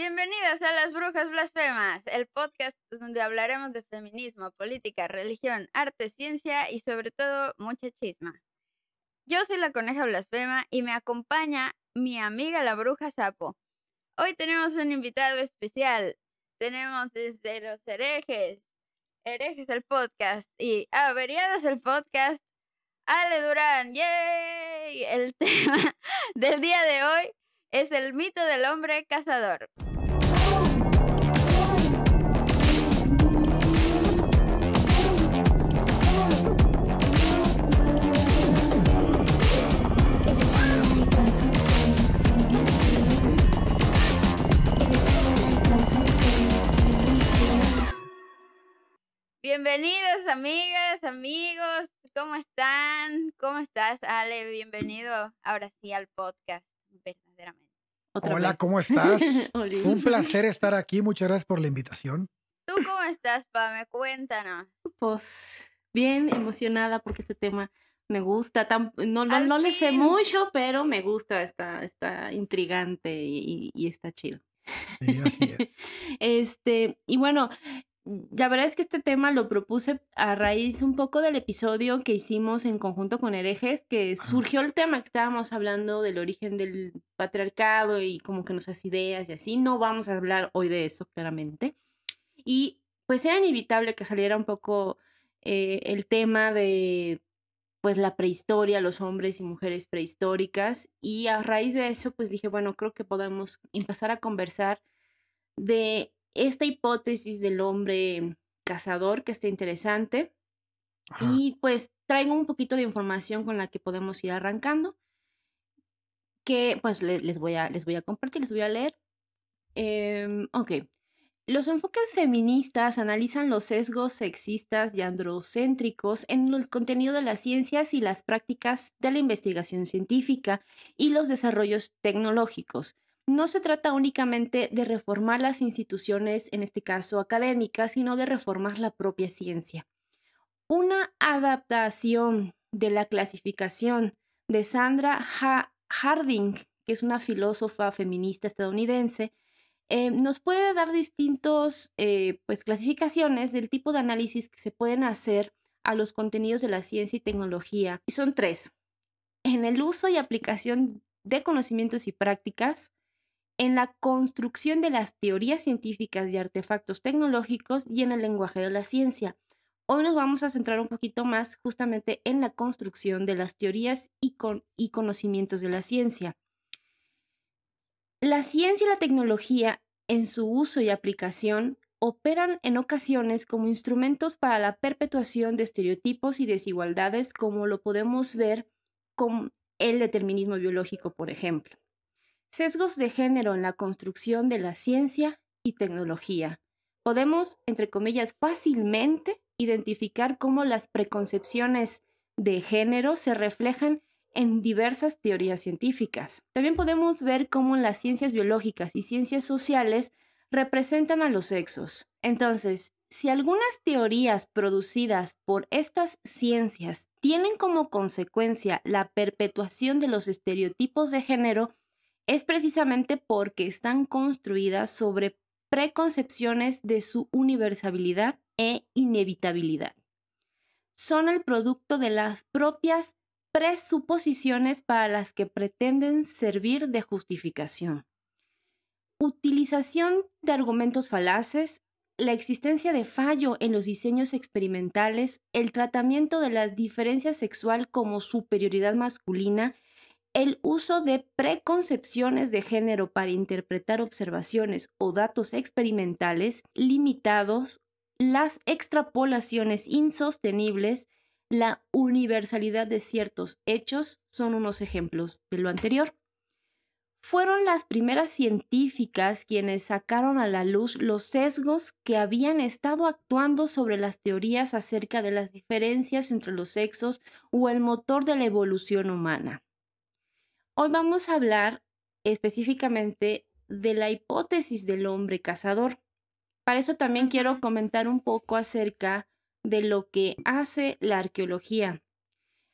Bienvenidas a Las Brujas Blasfemas, el podcast donde hablaremos de feminismo, política, religión, arte, ciencia y sobre todo mucha chisma. Yo soy la coneja blasfema y me acompaña mi amiga la bruja sapo. Hoy tenemos un invitado especial. Tenemos desde los herejes, herejes el podcast y averiados el podcast, Ale Durán. ¡Yay! El tema del día de hoy es el mito del hombre cazador. Bienvenidos amigas, amigos, ¿cómo están? ¿Cómo estás, Ale? Bienvenido ahora sí al podcast, verdaderamente. Hola, ¿cómo estás? Un placer estar aquí, muchas gracias por la invitación. ¿Tú cómo estás, Pame? Cuéntanos. Pues bien emocionada porque este tema me gusta. no, no, no le sé mucho, pero me gusta, está, está intrigante y, y está chido. Sí, así es. este, y bueno, la verdad es que este tema lo propuse a raíz un poco del episodio que hicimos en conjunto con herejes, que surgió el tema que estábamos hablando del origen del patriarcado y como que nuestras ideas y así. No vamos a hablar hoy de eso, claramente. Y pues era inevitable que saliera un poco eh, el tema de pues la prehistoria, los hombres y mujeres prehistóricas. Y a raíz de eso, pues dije, bueno, creo que podemos empezar a conversar de esta hipótesis del hombre cazador que está interesante. Y pues traigo un poquito de información con la que podemos ir arrancando. Que pues les, voy, a, les voy a compartir, les voy a leer. Em, ok. Los enfoques feministas analizan los sesgos sexistas y androcéntricos en el contenido de las ciencias y las prácticas de la investigación científica y los desarrollos tecnológicos, no se trata únicamente de reformar las instituciones, en este caso académicas, sino de reformar la propia ciencia. Una adaptación de la clasificación de Sandra Harding, que es una filósofa feminista estadounidense, eh, nos puede dar distintos eh, pues, clasificaciones del tipo de análisis que se pueden hacer a los contenidos de la ciencia y tecnología. Y son tres. En el uso y aplicación de conocimientos y prácticas, en la construcción de las teorías científicas y artefactos tecnológicos y en el lenguaje de la ciencia. Hoy nos vamos a centrar un poquito más justamente en la construcción de las teorías y, y conocimientos de la ciencia. La ciencia y la tecnología en su uso y aplicación operan en ocasiones como instrumentos para la perpetuación de estereotipos y desigualdades como lo podemos ver con el determinismo biológico, por ejemplo. Sesgos de género en la construcción de la ciencia y tecnología. Podemos, entre comillas, fácilmente identificar cómo las preconcepciones de género se reflejan en diversas teorías científicas. También podemos ver cómo las ciencias biológicas y ciencias sociales representan a los sexos. Entonces, si algunas teorías producidas por estas ciencias tienen como consecuencia la perpetuación de los estereotipos de género, es precisamente porque están construidas sobre preconcepciones de su universalidad e inevitabilidad. Son el producto de las propias presuposiciones para las que pretenden servir de justificación. Utilización de argumentos falaces, la existencia de fallo en los diseños experimentales, el tratamiento de la diferencia sexual como superioridad masculina el uso de preconcepciones de género para interpretar observaciones o datos experimentales limitados, las extrapolaciones insostenibles, la universalidad de ciertos hechos son unos ejemplos de lo anterior. Fueron las primeras científicas quienes sacaron a la luz los sesgos que habían estado actuando sobre las teorías acerca de las diferencias entre los sexos o el motor de la evolución humana. Hoy vamos a hablar específicamente de la hipótesis del hombre cazador. Para eso también quiero comentar un poco acerca de lo que hace la arqueología.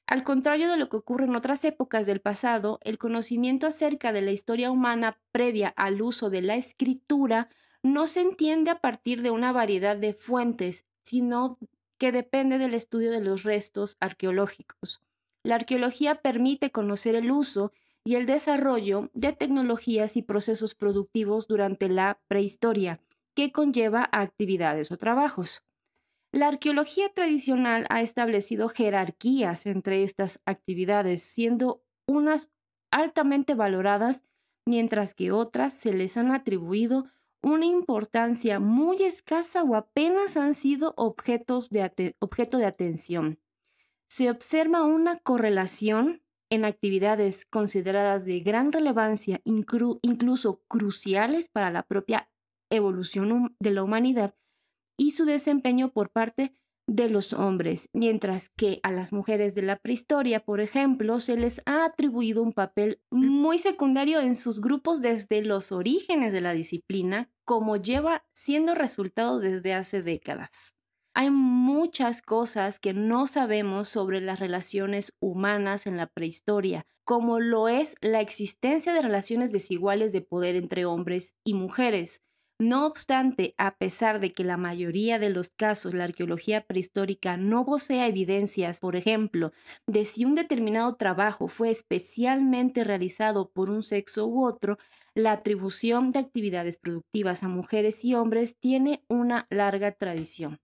Al contrario de lo que ocurre en otras épocas del pasado, el conocimiento acerca de la historia humana previa al uso de la escritura no se entiende a partir de una variedad de fuentes, sino que depende del estudio de los restos arqueológicos. La arqueología permite conocer el uso y el desarrollo de tecnologías y procesos productivos durante la prehistoria, que conlleva a actividades o trabajos. La arqueología tradicional ha establecido jerarquías entre estas actividades, siendo unas altamente valoradas, mientras que otras se les han atribuido una importancia muy escasa o apenas han sido objetos de objeto de atención. Se observa una correlación en actividades consideradas de gran relevancia, incluso cruciales para la propia evolución de la humanidad y su desempeño por parte de los hombres, mientras que a las mujeres de la prehistoria, por ejemplo, se les ha atribuido un papel muy secundario en sus grupos desde los orígenes de la disciplina, como lleva siendo resultado desde hace décadas. Hay muchas cosas que no sabemos sobre las relaciones humanas en la prehistoria, como lo es la existencia de relaciones desiguales de poder entre hombres y mujeres, no obstante, a pesar de que la mayoría de los casos la arqueología prehistórica no posee evidencias, por ejemplo, de si un determinado trabajo fue especialmente realizado por un sexo u otro, la atribución de actividades productivas a mujeres y hombres tiene una larga tradición.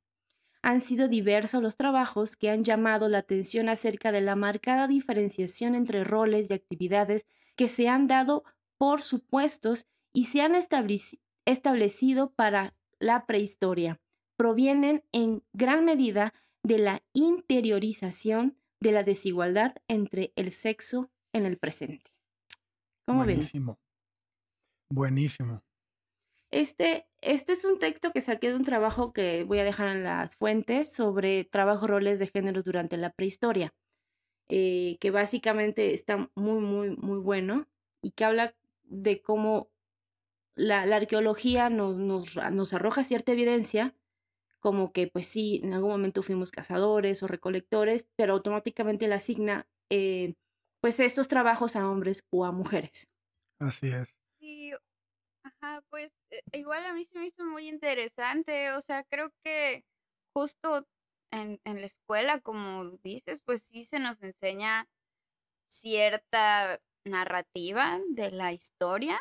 Han sido diversos los trabajos que han llamado la atención acerca de la marcada diferenciación entre roles y actividades que se han dado por supuestos y se han establecido para la prehistoria provienen en gran medida de la interiorización de la desigualdad entre el sexo en el presente. ¿Cómo Buenísimo. Buenísimo. Este, este es un texto que saqué de un trabajo que voy a dejar en las fuentes sobre trabajo roles de géneros durante la prehistoria, eh, que básicamente está muy, muy, muy bueno y que habla de cómo la, arqueología nos, nos, arroja cierta evidencia, como que pues sí, en algún momento fuimos cazadores o recolectores, pero automáticamente le asigna eh, pues estos trabajos a hombres o a mujeres. Así es. Ajá, pues eh, igual a mí se me hizo muy interesante, o sea, creo que justo en, en la escuela, como dices, pues sí se nos enseña cierta narrativa de la historia,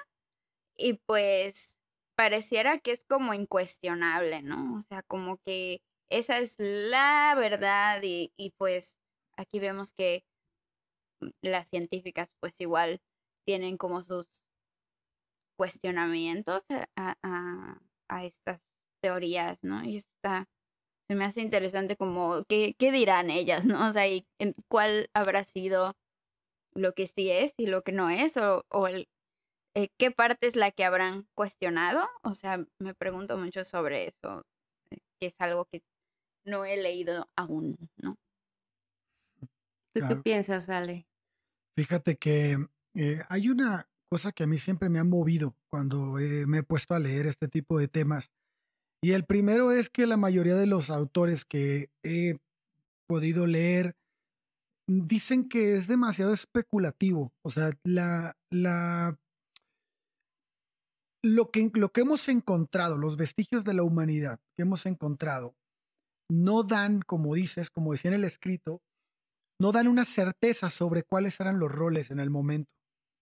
y pues pareciera que es como incuestionable, ¿no? O sea, como que esa es la verdad y, pues aquí vemos que mm, las científicas pues igual tienen como sus cuestionamientos a, a, estas teorías, ¿no? Y está, se me hace interesante como, ¿qué, qué dirán ellas, ¿no? O sea, y, ¿cuál habrá sido lo que sí es y lo que no es? O, o el, eh, ¿qué parte es la que habrán cuestionado? O sea, me pregunto mucho sobre eso, eh, que es algo que no he leído aún, ¿no? ¿Tú qué piensas, Ale? Fíjate que eh, hay una cosa que a mí siempre me ha movido cuando me he puesto a leer este tipo de temas. Y el primero es que la mayoría de los autores que he podido leer dicen que es demasiado especulativo. O sea, la, la lo que, lo que hemos encontrado, los vestigios de la humanidad que hemos encontrado, no dan, como dices, como decía en el escrito, no dan una certeza sobre cuáles eran los roles en el momento.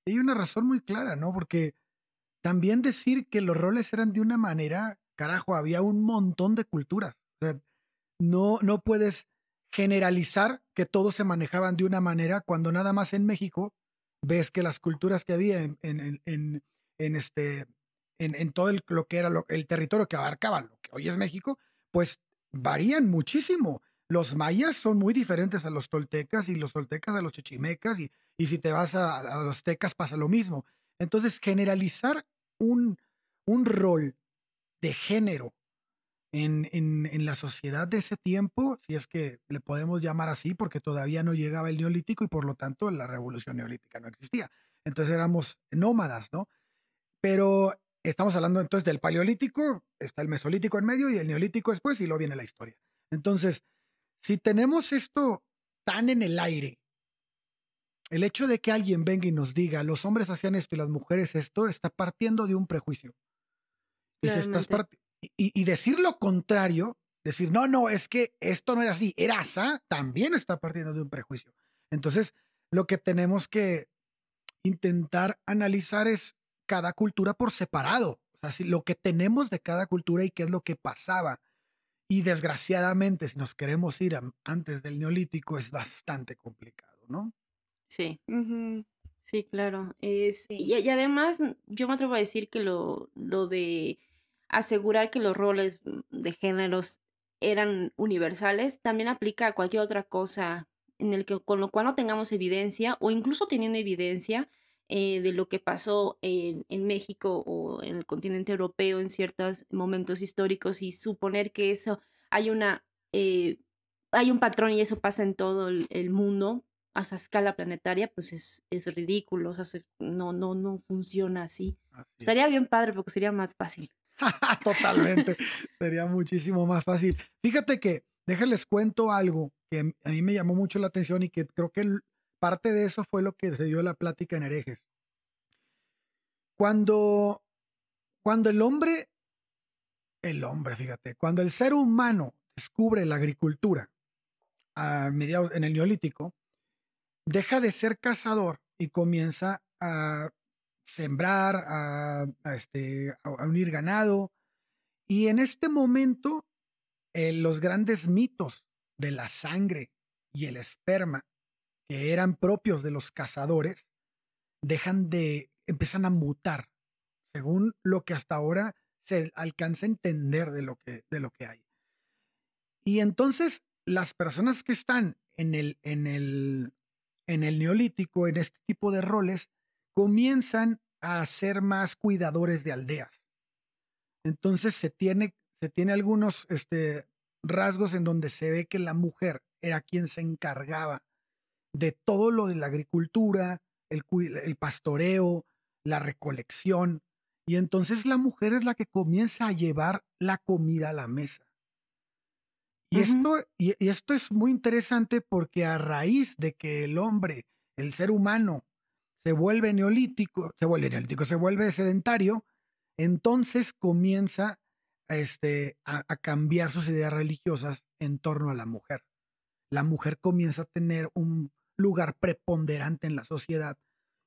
Hay una razón muy clara, ¿no? Porque también decir que los roles eran de una manera, carajo, había un montón de culturas. O sea, no, no puedes generalizar que todos se manejaban de una manera cuando nada más en México ves que las culturas que había en, en, en, este, en, todo lo que era el territorio que abarcaban, lo que hoy es México, pues varían muchísimo. Los mayas son muy diferentes a los toltecas y los toltecas a los chichimecas y, y si te vas a, los tecas pasa lo mismo. Entonces, generalizar un, un rol de género en, en, en, la sociedad de ese tiempo, si es que le podemos llamar así, porque todavía no llegaba el neolítico y por lo tanto la revolución neolítica no existía. Entonces éramos nómadas, ¿no? Pero Estamos hablando entonces del paleolítico, está el mesolítico en medio y el neolítico después y luego viene la historia. Entonces, si tenemos esto tan en el aire el hecho de que alguien venga y nos diga los hombres hacían esto y las mujeres esto, está partiendo de un prejuicio. Y, si estás y, y, decir lo contrario, decir, no, no, es que esto no era así, era asa, también está partiendo de un prejuicio. Entonces, lo que tenemos que intentar analizar es cada cultura por separado. O sea, lo que tenemos de cada cultura y qué es lo que pasaba. Y desgraciadamente, si nos queremos ir antes del neolítico, es bastante complicado, ¿no? Sí. Sí, claro. Es, y, además, yo me atrevo a decir que lo, lo de asegurar que los roles de géneros eran universales también aplica a cualquier otra cosa en el que con lo cual no tengamos evidencia o incluso teniendo evidencia eh, de lo que pasó en, en, México o en el continente europeo en ciertos momentos históricos y suponer que eso hay una eh, hay un patrón y eso pasa en todo el, mundo a esa escala planetaria, pues es, es ridículo, o sea, no, no, no funciona así. Estaría bien padre porque sería más fácil. Totalmente, sería muchísimo más fácil. Fíjate que, déjenles cuento algo que a mí me llamó mucho la atención y que creo que parte de eso fue lo que se dio la plática en herejes. Cuando, cuando el hombre, el hombre, fíjate, cuando el ser humano descubre la agricultura a mediados en el neolítico, deja de ser cazador y comienza a sembrar, a, este, a unir ganado. Y en este momento, eh, los grandes mitos de la sangre y el esperma que eran propios de los cazadores, dejan de, empiezan a mutar, según lo que hasta ahora se alcanza a entender de lo que, de lo que hay. Y entonces las personas que están en el, en el, en el neolítico, en este tipo de roles, comienzan a ser más cuidadores de aldeas. Entonces se tiene, se tiene algunos este, rasgos en donde se ve que la mujer era quien se encargaba de todo lo de la agricultura, el, el pastoreo, la recolección. Y entonces la mujer es la que comienza a llevar la comida a la mesa. Y, esto, y, esto es muy interesante porque a raíz de que el hombre, el ser humano, se vuelve neolítico, se vuelve neolítico, se vuelve sedentario, entonces comienza este, a, a, cambiar sus ideas religiosas en torno a la mujer. La mujer comienza a tener un lugar preponderante en la sociedad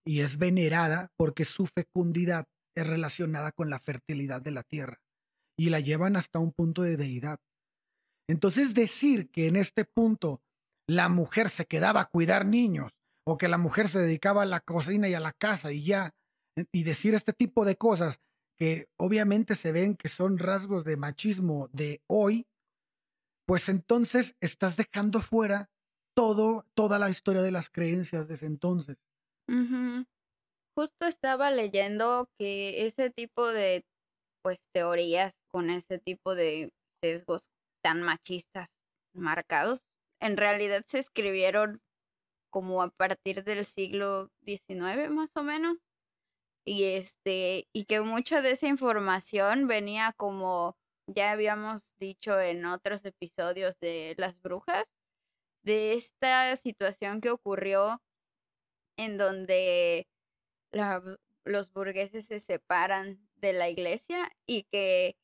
y es venerada porque su fecundidad es relacionada con la fertilidad de la tierra y la llevan hasta un punto de deidad. Entonces decir que en este punto la mujer se quedaba a cuidar niños o que la mujer se dedicaba a la cocina y a la casa y ya, y decir este tipo de cosas que obviamente se ven que son rasgos de machismo de hoy, pues entonces estás dejando fuera todo, toda la historia de las creencias de ese entonces. Justo estaba leyendo que ese tipo de pues teorías con ese tipo de sesgos tan machistas marcados, en realidad se escribieron como a partir del siglo XIX más o menos. Y este, y que mucha de esa información venía como ya habíamos dicho en otros episodios de las brujas, de esta situación que ocurrió en donde los burgueses se separan de la iglesia y que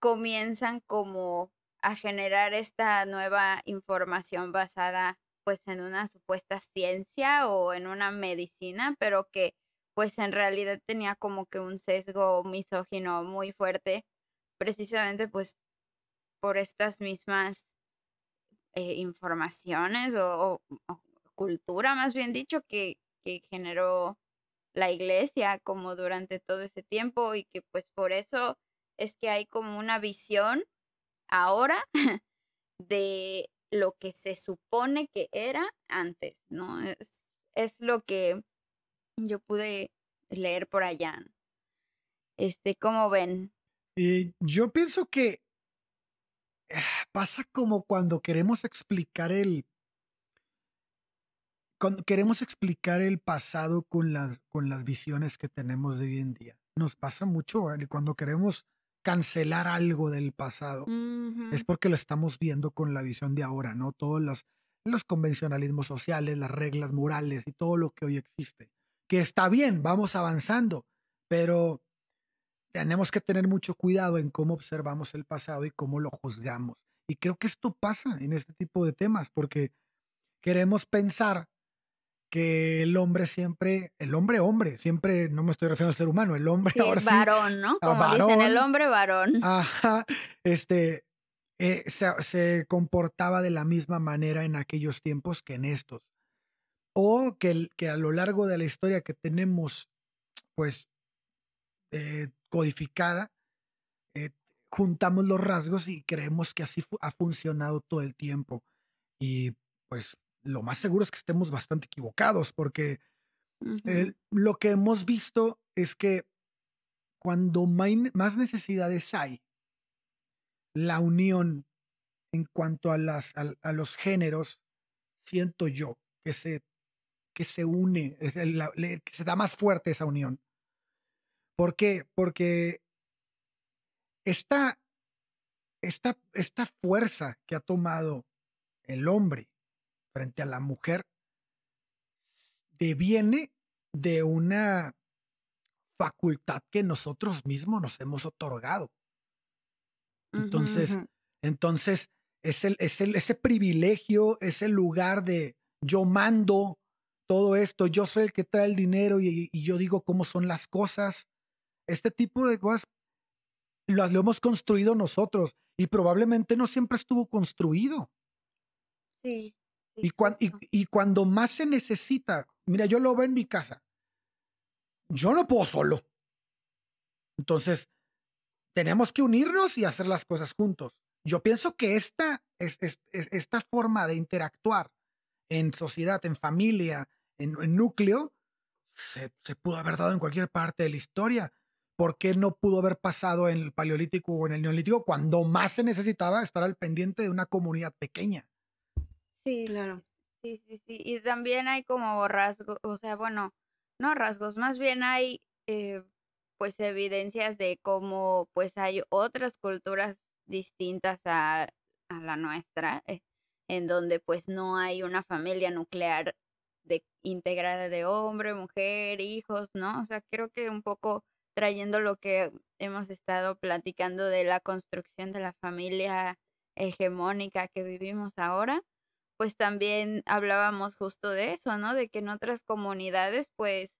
comienzan como a generar esta nueva información basada pues en una supuesta ciencia o en una medicina, pero que pues en realidad tenía como que un sesgo misógino muy fuerte, precisamente pues por estas mismas eh, informaciones o, cultura, más bien dicho, que, que generó la iglesia como durante todo ese tiempo y que pues por eso es que hay como una visión ahora de lo que se supone que era antes, ¿no? Es, es lo que yo pude leer por allá. Este, ¿cómo ven? Y yo pienso que pasa como cuando queremos explicar el cuando queremos explicar el pasado con las, con las visiones que tenemos de hoy en día. Nos pasa mucho cuando queremos cancelar algo del pasado. Es porque lo estamos viendo con la visión de ahora, ¿no? Todas las, los convencionalismos sociales, las reglas morales y todo lo que hoy existe. Que está bien, vamos avanzando, pero tenemos que tener mucho cuidado en cómo observamos el pasado y cómo lo juzgamos. Y creo que esto pasa en este tipo de temas, porque queremos pensar que el hombre siempre, el hombre hombre, siempre, no me estoy refiriendo al ser humano, el hombre Sí, ahora sí, varón, ¿no? Como dicen, el varón. hombre varón. ajá, este, eh, se, se comportaba de la misma manera en aquellos tiempos que en estos. O que, que a lo largo de la historia que tenemos, pues, eh, codificada, eh, juntamos los rasgos y creemos que así fu- ha funcionado todo el tiempo. Y pues lo más seguro es que estemos bastante equivocados porque lo que hemos visto es que cuando más necesidades hay, la unión en cuanto a, las, a, a los géneros, siento yo que se, que se une, es el- la- le- que se da más fuerte esa unión. ¿Por qué? Porque esta, esta, esta fuerza que ha tomado el hombre frente a la mujer deviene de una facultad que nosotros mismos nos hemos otorgado. Entonces, entonces es el, es el, ese privilegio, ese lugar de yo mando todo esto, yo soy el que trae el dinero y, y yo digo cómo son las cosas. Este tipo de cosas lo hemos construido nosotros y probablemente no siempre estuvo construido. Sí. sí, Y, cuan- y, cuando más se necesita, mira, yo lo veo en mi casa. Yo no puedo solo. Entonces, tenemos que unirnos y hacer las cosas juntos. Yo pienso que esta, es, es- es- esta forma de interactuar en sociedad, en familia, en, en núcleo, se, se pudo haber dado en cualquier parte de la historia. ¿Por qué no pudo haber pasado en el Paleolítico o en el Neolítico cuando más se necesitaba estar al pendiente de una comunidad pequeña? Sí, Claro. Sí, sí, sí. Y también hay como rasgos, o sea, bueno, no rasgos, más bien hay eh, pues evidencias de cómo pues hay otras culturas distintas a, la nuestra, eh, en donde pues no hay una familia nuclear de, integrada de hombre, mujer, hijos, ¿no? O sea, creo que un poco trayendo lo que hemos estado platicando de la construcción de la familia hegemónica que vivimos ahora pues también hablábamos justo de eso, ¿no? De que en otras comunidades, pues,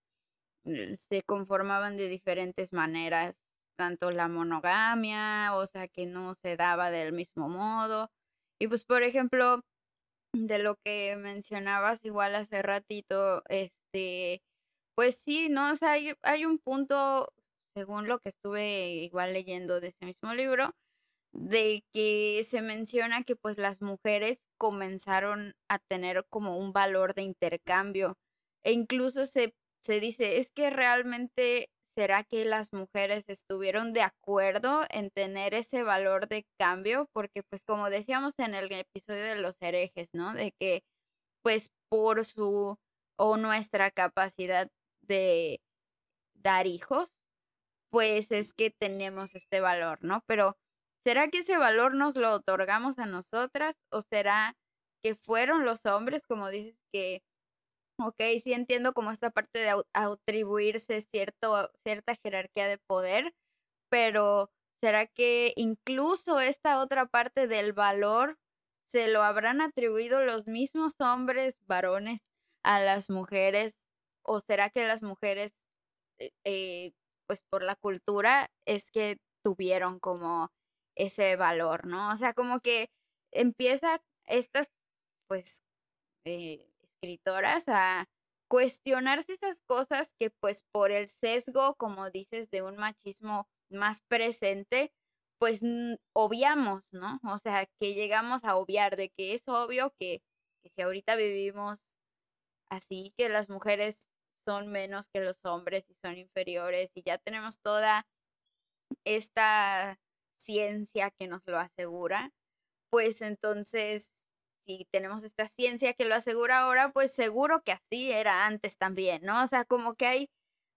se conformaban de diferentes maneras, tanto la monogamia, o sea, que no se daba del mismo modo. Y pues, por ejemplo, de lo que mencionabas igual hace ratito, este, pues sí, ¿no? O sea, hay, hay un punto, según lo que estuve igual leyendo de ese mismo libro, de que se menciona que pues las mujeres comenzaron a tener como un valor de intercambio e incluso se, se dice, es que realmente será que las mujeres estuvieron de acuerdo en tener ese valor de cambio, porque pues como decíamos en el episodio de los herejes, ¿no? De que pues por su o nuestra capacidad de dar hijos, pues es que tenemos este valor, ¿no? Pero ¿será que ese valor nos lo otorgamos a nosotras o será que fueron los hombres, como dices que, ok, sí entiendo como esta parte de atribuirse cierto, cierta jerarquía de poder, pero ¿será que incluso esta otra parte del valor se lo habrán atribuido los mismos hombres varones a las mujeres o será que las mujeres, eh, pues por la cultura, es que tuvieron como ese valor, ¿no? O sea, como que empieza estas, pues, eh, escritoras a cuestionarse esas cosas que pues por el sesgo, como dices, de un machismo más presente, pues obviamos, ¿no? O sea, que llegamos a obviar de que es obvio que, que si ahorita vivimos así, que las mujeres son menos que los hombres y son inferiores y ya tenemos toda esta ciencia que nos lo asegura, pues entonces, si tenemos esta ciencia que lo asegura ahora, pues seguro que así era antes también, ¿no? O sea, como que hay,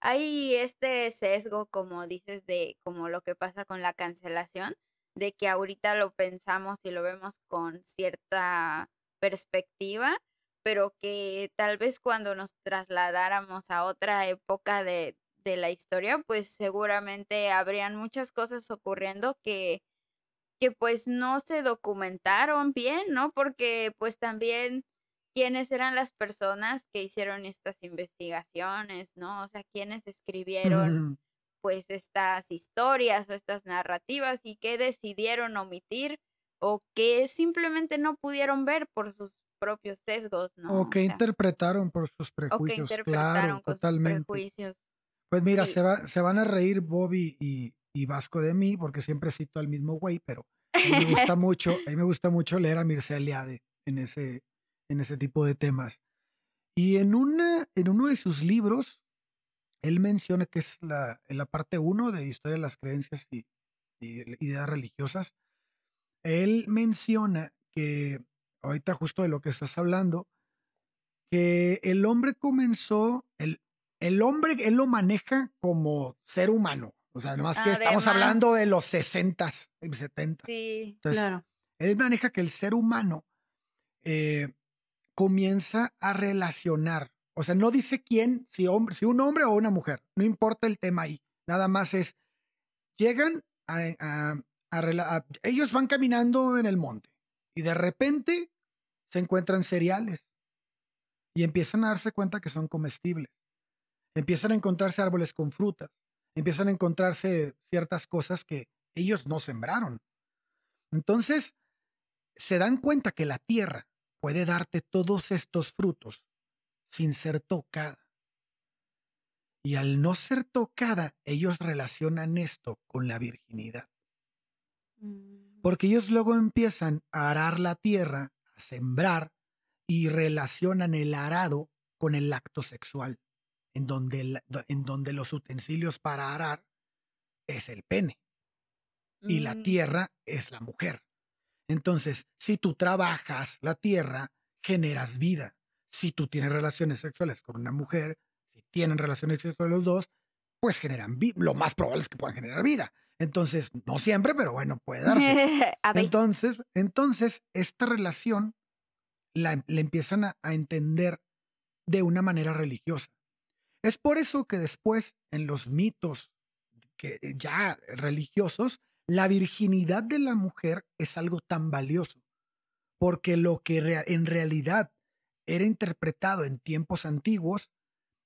hay este sesgo, como dices, de como lo que pasa con la cancelación, de que ahorita lo pensamos y lo vemos con cierta perspectiva, pero que tal vez cuando nos trasladáramos a otra época de, de la historia, pues seguramente habrían muchas cosas ocurriendo que, que pues no se documentaron bien, ¿no? Porque pues también quiénes eran las personas que hicieron estas investigaciones, ¿no? O sea, quiénes escribieron pues estas historias o estas narrativas y qué decidieron omitir o que simplemente no pudieron ver por sus propios sesgos, ¿no? O que interpretaron por sus prejuicios, claro, totalmente. Pues mira, se, va, se van a reír Bobby y, y, Vasco de mí porque siempre cito al mismo güey, pero a mí me gusta mucho, a mí me gusta mucho leer a Mircea Eliade en ese, en ese tipo de temas. Y en, una, en uno de sus libros, él menciona que es la, en la parte 1 de Historia de las Creencias y, Ideas Religiosas, él menciona que, ahorita justo de lo que estás hablando, que el hombre comenzó, el, el hombre, él lo maneja como ser humano. O sea, más que estamos hablando de los 60s y 70 Sí, claro. Él maneja que el ser humano eh, comienza a relacionar o sea, no dice quién, si, hombre, si un hombre o una mujer, no importa el tema ahí. Nada más es, llegan a, a, ellos van caminando en el monte y de repente se encuentran cereales y empiezan a darse cuenta que son comestibles. Empiezan a encontrarse árboles con frutas, empiezan a encontrarse ciertas cosas que ellos no sembraron. Entonces, se dan cuenta que la tierra puede darte todos estos frutos sin ser tocada. Y al no ser tocada, ellos relacionan esto con la virginidad. Mm. Porque ellos luego empiezan a arar la tierra, sembrar, y relacionan el arado con el acto sexual, en donde, en donde los utensilios para arar es el pene y la mm. tierra es la mujer. Entonces, si tú trabajas la tierra, generas vida si tú tienes relaciones sexuales con una mujer, si tienen relaciones sexuales los dos, pues generan vida. Lo más probable es que puedan generar vida. Entonces, no siempre, pero bueno, puede darse. entonces, entonces, esta relación la, empiezan a, a entender de una manera religiosa. Es por eso que después, en los mitos que ya religiosos, la virginidad de la mujer es algo tan valioso, porque lo que en realidad era interpretado en tiempos antiguos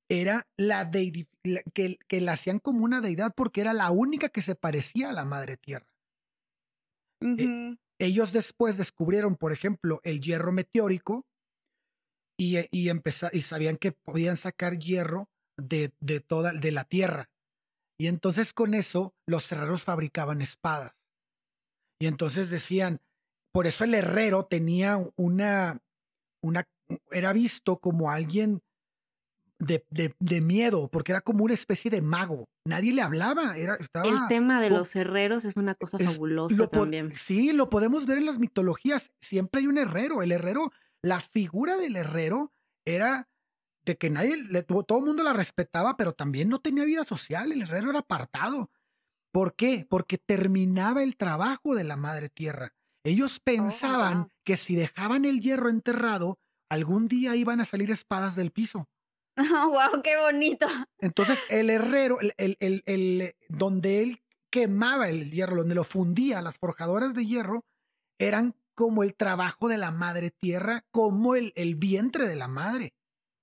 era la que, que, la hacían como una deidad porque era la única que se parecía a la madre tierra. E, ellos después descubrieron, por ejemplo, el hierro meteórico y, y, y sabían que podían sacar hierro de, de, toda de la tierra. Y entonces con eso los herreros fabricaban espadas. Y entonces decían, por eso el herrero tenía una, una era visto como alguien de, de, miedo, porque era como una especie de mago. Nadie le hablaba. Era, estaba, el tema de los herreros es una cosa fabulosa también. Sí, lo podemos ver en las mitologías. Siempre hay un herrero. El herrero, la figura del herrero era de que nadie, todo el mundo la respetaba, pero también no tenía vida social. El herrero era apartado. ¿Por qué? Porque terminaba el trabajo de la madre tierra. Ellos oh, pensaban que si dejaban el hierro enterrado, algún día iban a salir espadas del piso. Oh, wow, qué bonito. Entonces, el herrero, el, el, el, donde él quemaba el hierro, donde lo fundía, las forjadoras de hierro, eran como el trabajo de la madre tierra, como el, vientre de la madre.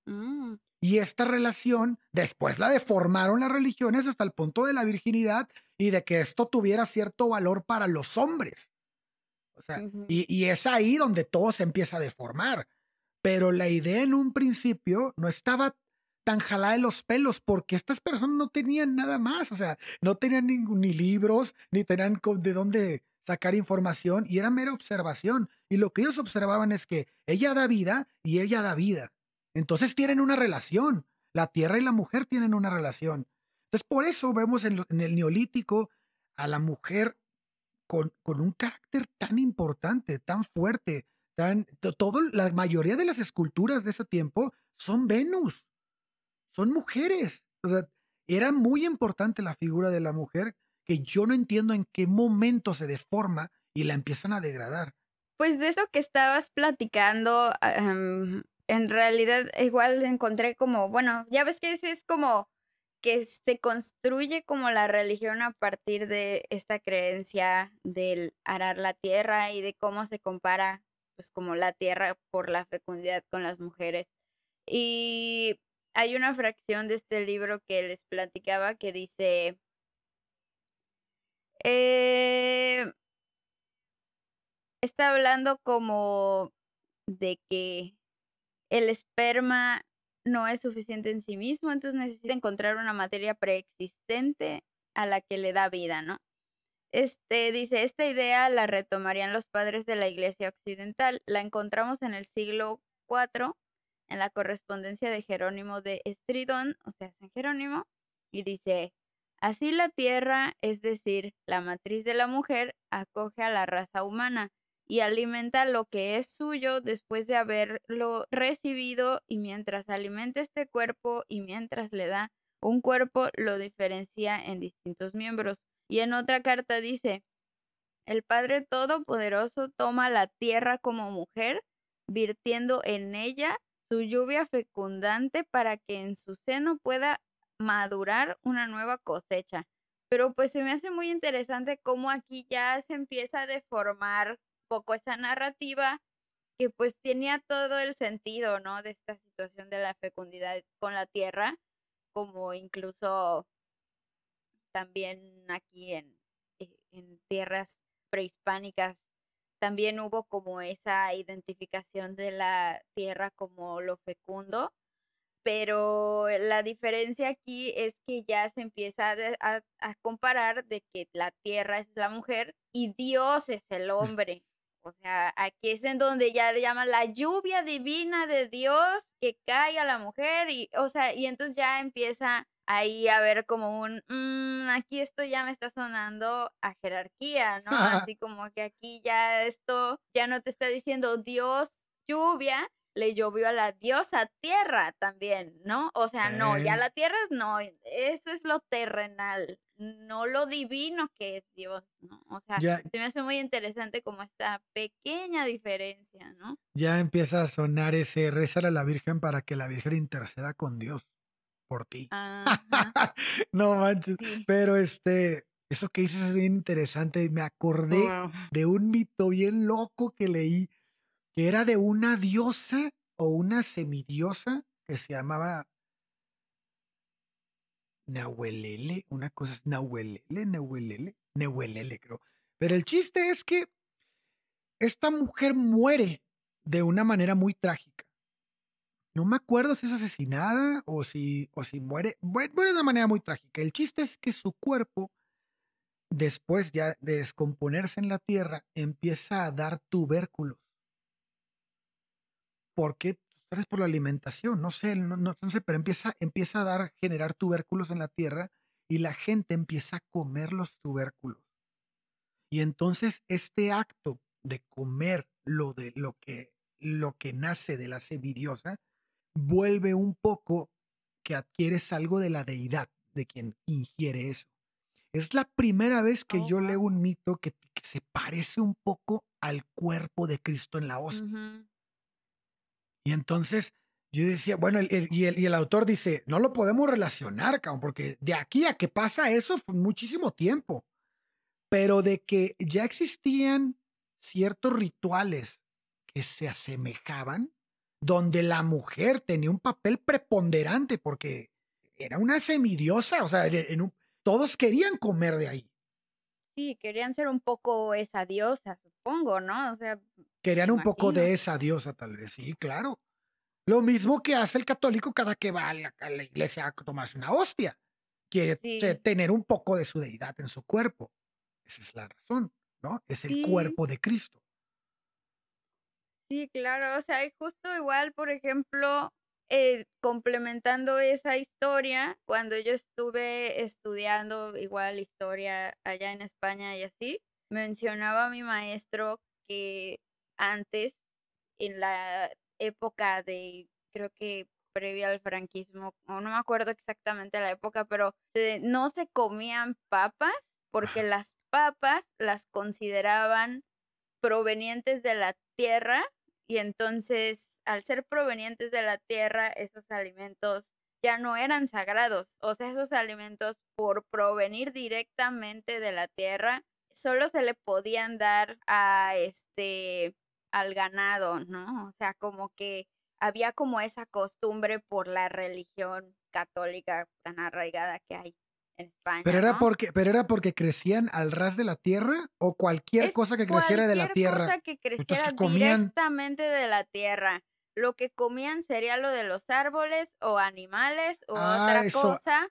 Mm. Y esta relación, después la deformaron las religiones hasta el punto de la virginidad y de que esto tuviera cierto valor para los hombres. O sea, y, y, es ahí donde todo se empieza a deformar. Pero la idea en un principio no estaba tan jalada de los pelos porque estas personas no tenían nada más, o sea, no tenían ni, libros, ni tenían de dónde sacar información y era mera observación. Y lo que ellos observaban es que ella da vida y ella da vida. Entonces tienen una relación. La tierra y la mujer tienen una relación. Entonces por eso vemos en, el neolítico a la mujer con, con, un carácter tan importante, tan fuerte, todo, la mayoría de las esculturas de ese tiempo son Venus, son mujeres. O sea, era muy importante la figura de la mujer que yo no entiendo en qué momento se deforma y la empiezan a degradar. Pues de eso que estabas platicando, en realidad igual encontré como, bueno, ya ves que es como que se construye como la religión a partir de esta creencia del arar la tierra y de cómo se compara pues como la tierra por la fecundidad con las mujeres. Y hay una fracción de este libro que les platicaba que dice, eh, está hablando como de que el esperma no es suficiente en sí mismo, entonces necesita encontrar una materia preexistente a la que le da vida, ¿no? Este dice, esta idea la retomarían los padres de la Iglesia Occidental. La encontramos en el siglo IV en la correspondencia de Jerónimo de Estridón, o sea, San Jerónimo, y dice, así la tierra, es decir, la matriz de la mujer, acoge a la raza humana y alimenta lo que es suyo después de haberlo recibido y mientras alimenta este cuerpo y mientras le da un cuerpo lo diferencia en distintos miembros. Y en otra carta dice, el Padre Todopoderoso toma la tierra como mujer, virtiendo en ella su lluvia fecundante para que en su seno pueda madurar una nueva cosecha. Pero pues se me hace muy interesante cómo aquí ya se empieza a deformar poco esa narrativa que pues tenía todo el sentido, ¿no? De esta situación de la fecundidad con la tierra, como incluso también aquí en, eh, en tierras prehispánicas también hubo como esa identificación de la tierra como lo fecundo, pero la diferencia aquí es que ya se empieza a, a, comparar de que la tierra es la mujer y Dios es el hombre. O sea, aquí es en donde ya le llaman la lluvia divina de Dios que cae a la mujer y, o sea, y entonces ya empieza ahí a ver como un, mm, aquí esto ya me está sonando a jerarquía, ¿no? Así como que aquí ya esto ya no te está diciendo Dios lluvia, le llovió a la diosa tierra también, ¿no? O sea, no, ya la tierra es no, eso es lo terrenal, no lo divino que es Dios, ¿no? O sea, se me hace muy interesante como esta pequeña diferencia, ¿no? Ya empieza a sonar ese rezar a la Virgen para que la Virgen interceda con Dios por ti. no manches. Pero este, eso que dices es bien interesante. Me acordé de un mito bien loco que leí, que era de una diosa o una semidiosa que se llamaba Nahuelele, una cosa es Nahuelele, Nahuelele, Nahuelele creo. Pero el chiste es que esta mujer muere de una manera muy trágica. No me acuerdo si es asesinada o si, o si muere. Muere de una manera muy trágica. El chiste es que su cuerpo, después ya de descomponerse en la tierra, empieza a dar tubérculos. ¿Por qué? Tal vez por la alimentación, no sé, no, sé, pero empieza, empieza a dar, generar tubérculos en la tierra y la gente empieza a comer los tubérculos. Y entonces este acto de comer lo de lo que lo que nace de la semidiosa vuelve un poco que adquieres algo de la deidad de quien ingiere eso. Es la primera vez que oh, yo leo un mito que, se parece un poco al cuerpo de Cristo en la hostia. Y entonces yo decía, bueno, y, el, autor dice, no lo podemos relacionar, porque de aquí a que pasa eso fue muchísimo tiempo. Pero de que ya existían ciertos rituales que se asemejaban, donde la mujer tenía un papel preponderante porque era una semidiosa, o sea, todos querían comer de ahí. Sí, querían ser un poco esa diosa, supongo, ¿no? O sea, querían un poco de esa diosa, tal vez, sí, claro. Lo mismo que hace el católico cada que va a la, iglesia a tomarse una hostia. Quiere tener un poco de su deidad en su cuerpo. Esa es la razón, ¿no? Es el cuerpo de Cristo. Sí, claro, o sea, justo igual, por ejemplo, eh, complementando esa historia, cuando yo estuve estudiando igual historia allá en España y así, mencionaba a mi maestro que antes, en la época de, creo que previa al franquismo, o no me acuerdo exactamente la época, pero no se comían papas porque las papas las consideraban provenientes de la tierra y entonces al ser provenientes de la tierra, esos alimentos ya no eran sagrados. O sea, esos alimentos por provenir directamente de la tierra, solo se le podían dar a este al ganado, ¿no? O sea, como que había como esa costumbre por la religión católica tan arraigada que hay en España. Pero era porque, pero era porque crecían al ras de la tierra o cualquier cosa que creciera de la tierra. Cosa que creciera directamente de la tierra. Lo que comían sería lo de los árboles o animales o Ah, otra eso- cosa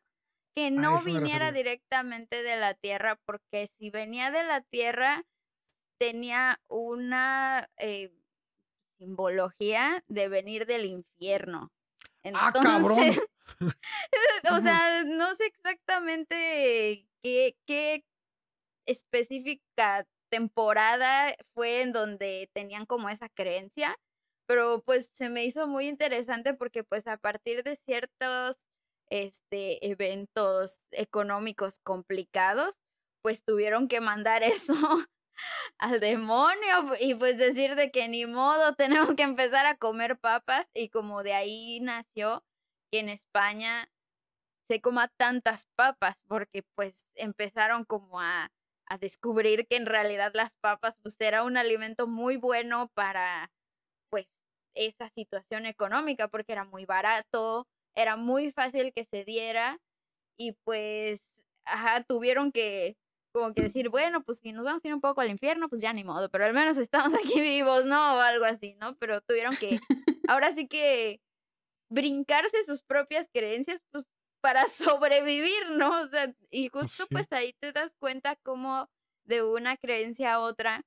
que no viniera directamente de la tierra, porque si venía de la tierra tenía una eh, simbología de venir del infierno. ¡Ah, cabrón! O sea, no sé exactamente qué, qué específica temporada fue en donde tenían como esa creencia, pero pues se me hizo muy interesante porque pues a partir de ciertos este eventos económicos complicados, pues tuvieron que mandar eso al demonio y pues decir de que ni modo, tenemos que empezar a comer papas y como de ahí nació en España se coma tantas papas porque pues empezaron como a, a descubrir que en realidad las papas pues era un alimento muy bueno para pues esa situación económica porque era muy barato, era muy fácil que se diera y pues ajá, tuvieron que como que decir, bueno, pues si nos vamos a ir un poco al infierno, pues ya ni modo, pero al menos estamos aquí vivos, ¿no? O algo así, ¿no? Pero tuvieron que, ahora sí que brincarse sus propias creencias, pues para sobrevivir, ¿no? O sea, y justo sí. pues ahí te das cuenta cómo de una creencia a otra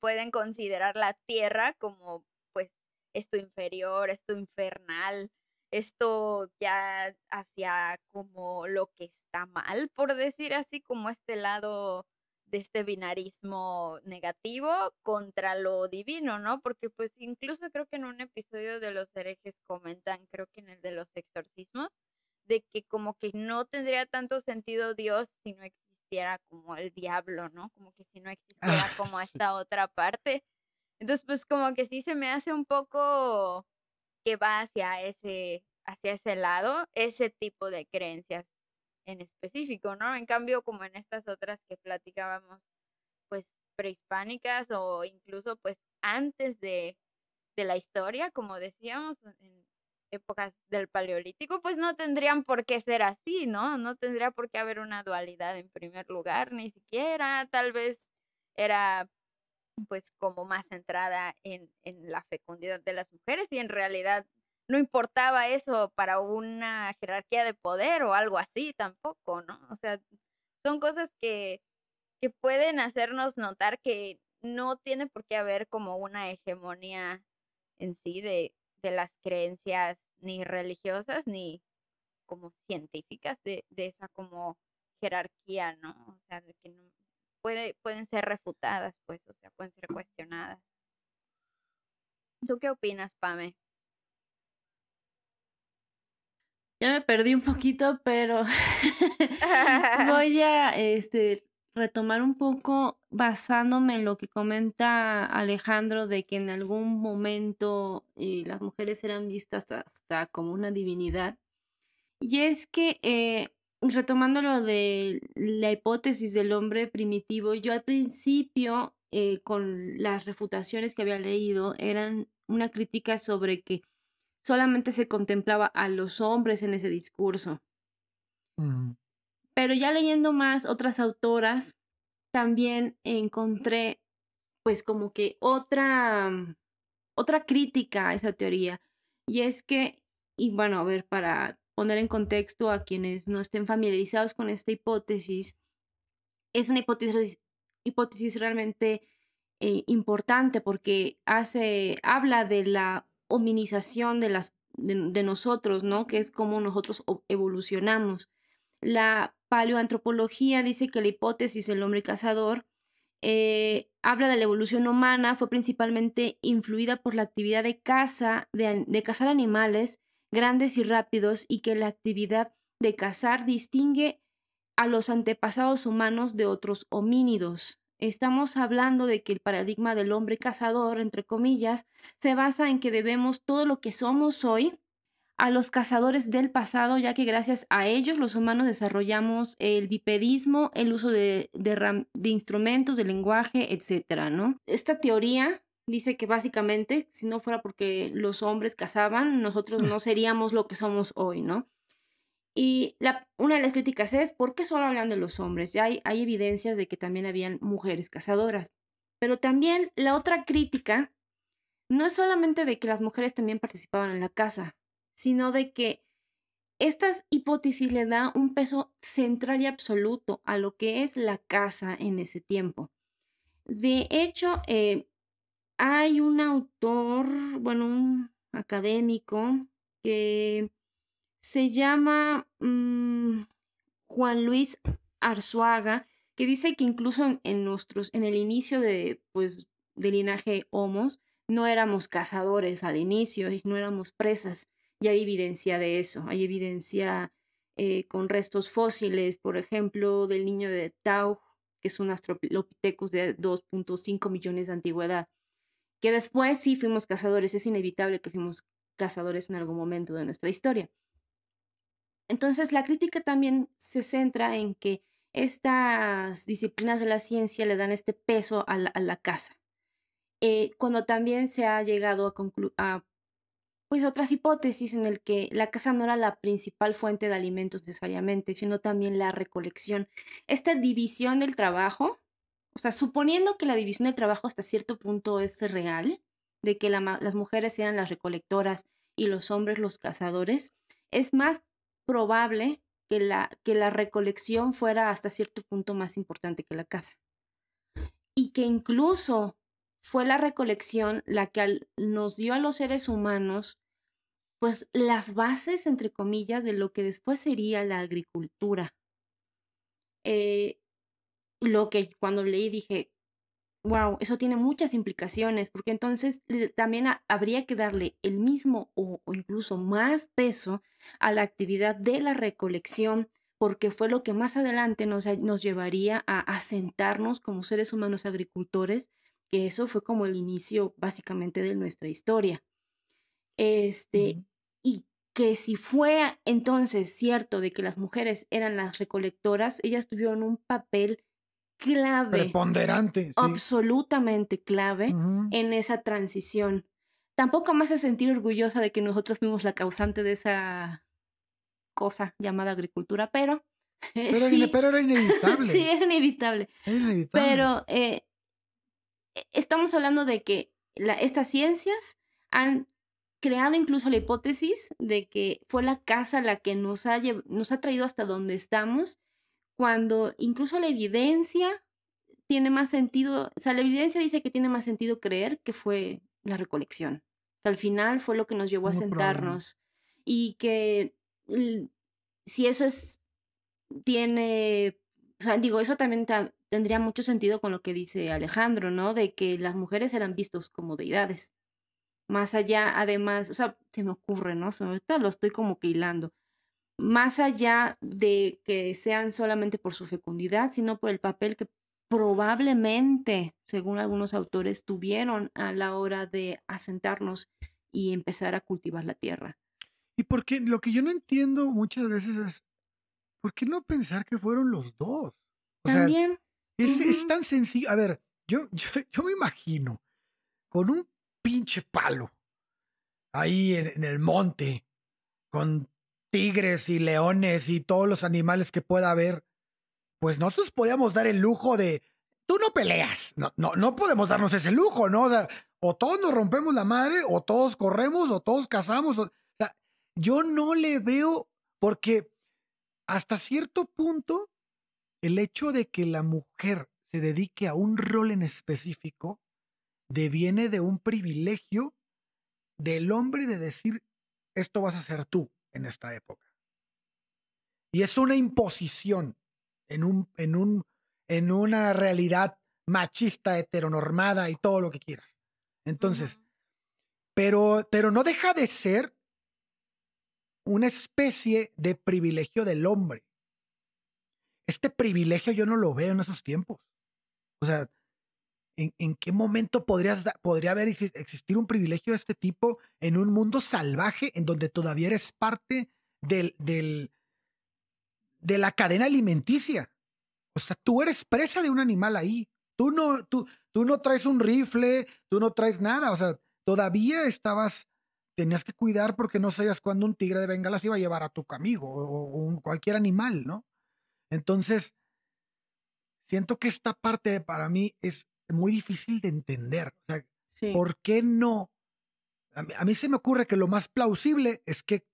pueden considerar la tierra como pues esto inferior, esto infernal, esto ya hacia como lo que está mal, por decir así, como este lado de este binarismo negativo contra lo divino, ¿no? Porque pues incluso creo que en un episodio de los herejes comentan, creo que en el de los exorcismos, de que como que no tendría tanto sentido Dios si no existiera como el diablo, ¿no? Como que si no existiera Ah, como sí. esta otra parte. Entonces, pues como que sí se me hace un poco que va hacia ese, hacia ese lado, ese tipo de creencias en específico, ¿no? En cambio, como en estas otras que platicábamos, pues prehispánicas o incluso pues antes de, de la historia, como decíamos, en épocas del paleolítico, pues no tendrían por qué ser así, ¿no? No tendría por qué haber una dualidad en primer lugar, ni siquiera, tal vez era pues como más centrada en, en la fecundidad de las mujeres y en realidad no importaba eso para una jerarquía de poder o algo así tampoco, ¿no? O sea, son cosas que, que pueden hacernos notar que no tiene por qué haber como una hegemonía en sí de, de las creencias ni religiosas ni como científicas de, de esa como jerarquía, ¿no? O sea, de que no puede, pueden ser refutadas, pues, o sea, pueden ser cuestionadas. ¿Tú qué opinas, Pame? Ya me perdí un poquito, pero voy a este, retomar un poco basándome en lo que comenta Alejandro de que en algún momento eh, las mujeres eran vistas hasta, hasta como una divinidad. Y es que, eh, retomando lo de la hipótesis del hombre primitivo, yo al principio, eh, con las refutaciones que había leído, eran una crítica sobre que solamente se contemplaba a los hombres en ese discurso. Ujú. Pero ya leyendo más otras autoras, también encontré pues como que otra, mm, otra crítica a esa teoría. Y es que, y bueno, a ver, para poner en contexto a quienes no estén familiarizados con esta hipótesis, es una hipótesis, hipótesis realmente eh, importante porque hace, habla de la hominización de, las, de, nosotros, ¿no? Que es como nosotros evolucionamos. La paleoantropología dice que la hipótesis del hombre cazador eh, habla de la evolución humana, fue principalmente influida por la actividad de caza, de, de cazar animales grandes y rápidos y que la actividad de cazar distingue a los antepasados humanos de otros homínidos. Estamos hablando de que el paradigma del hombre cazador, entre comillas, se basa en que debemos todo lo que somos hoy a los cazadores del pasado, ya que gracias a ellos los humanos desarrollamos el bipedismo, el uso de, de, de instrumentos, de lenguaje, etcétera, ¿no? Esta teoría dice que básicamente, si no fuera porque los hombres cazaban, nosotros no seríamos lo que somos hoy, ¿no? Y la, una de las críticas es, ¿por qué solo hablan de los hombres? Ya hay, hay evidencias de que también habían mujeres cazadoras. Pero también la otra crítica no es solamente de que las mujeres también participaban en la caza, sino de que estas hipótesis le da un peso central y absoluto a lo que es la caza en ese tiempo. De hecho, eh, hay un autor, bueno, un académico que se llama mm, Juan Luis Arzuaga, que dice que incluso en, nuestros, en el inicio de, pues, del linaje Homos, no éramos cazadores al inicio y no éramos presas. Y hay evidencia de eso, hay evidencia eh, con restos fósiles, por ejemplo, del niño de Tau, que es un Australopithecus de 2.5 millones de antigüedad, que después sí fuimos cazadores, es inevitable que fuimos cazadores en algún momento de nuestra historia. Entonces, la crítica también se centra en que estas disciplinas de la ciencia le dan este peso a la, caza. Eh, cuando también se ha llegado a, a pues otras hipótesis en el que la caza no era la principal fuente de alimentos necesariamente, sino también la recolección. Esta división del trabajo, o sea, suponiendo que la división del trabajo hasta cierto punto es real, de que las mujeres sean las recolectoras y los hombres los cazadores, es más probable que la, que la recolección fuera hasta cierto punto más importante que la caza. Y que incluso fue la recolección la que nos dio a los seres humanos pues las bases, entre comillas, de lo que después sería la agricultura. Eh, lo que cuando leí dije, wow, eso tiene muchas implicaciones, porque entonces también habría que darle el mismo o, incluso más peso a la actividad de la recolección, porque fue lo que más adelante nos, nos llevaría a asentarnos como seres humanos agricultores, que eso fue como el inicio básicamente de nuestra historia. Este, y que si fue entonces cierto de que las mujeres eran las recolectoras, ellas tuvieron un papel clave. Preponderante. Absolutamente clave en esa transición. Tampoco me hace sentir orgullosa de que nosotros fuimos la causante de esa cosa llamada agricultura, pero... Pero, era inevitable. sí, era inevitable. Era inevitable. Pero eh, e, estamos hablando de que estas ciencias han creado incluso la hipótesis de que fue la casa la que nos ha, nos ha traído hasta donde estamos cuando incluso la evidencia tiene más sentido, o sea, la evidencia dice que tiene más sentido creer que fue la recolección, que al final fue lo que nos llevó a sentarnos y que si eso es, tiene, o sea, digo, eso también tendría mucho sentido con lo que dice Alejandro, ¿no? De que las mujeres eran vistos como deidades. Más allá, además, o sea, se me ocurre, ¿no? ahorita lo estoy como que hilando más allá de que sean solamente por su fecundidad, sino por el papel que probablemente, según algunos autores, tuvieron a la hora de asentarnos y empezar a cultivar la tierra. Y porque lo que yo no entiendo muchas veces es, ¿por qué no pensar que fueron los dos? También. es, tan sencillo. A ver, yo, yo, yo, me imagino con un pinche palo ahí en el monte, con tigres y leones y todos los animales que pueda haber, pues nosotros podíamos dar el lujo de, tú no peleas, no, no, no podemos darnos ese lujo, ¿no? O, todos nos rompemos la madre, o todos corremos, o todos cazamos. O, sea, yo no le veo, porque hasta cierto punto, el hecho de que la mujer se dedique a un rol en específico deviene de un privilegio del hombre de decir, esto vas a ser tú en esta época. Y es una imposición en, un, en, un, en una realidad machista, heteronormada y todo lo que quieras. Entonces, pero, pero no deja de ser una especie de privilegio del hombre. Este privilegio yo no lo veo en esos tiempos. O sea, ¿en, qué momento podrías, podría haber existir un privilegio de este tipo en un mundo salvaje en donde todavía eres parte del, del, de la cadena alimenticia? O sea, tú eres presa de un animal ahí. Tú no, tú, tú no traes un rifle, tú no traes nada. O sea, todavía estabas, tenías que cuidar porque no sabías cuándo un tigre de Bengala se iba a llevar a tu amigo o, cualquier animal, ¿no? Entonces, siento que esta parte para mí es muy difícil de entender. O sea, ¿por qué no? A mí, se me ocurre que lo más plausible es que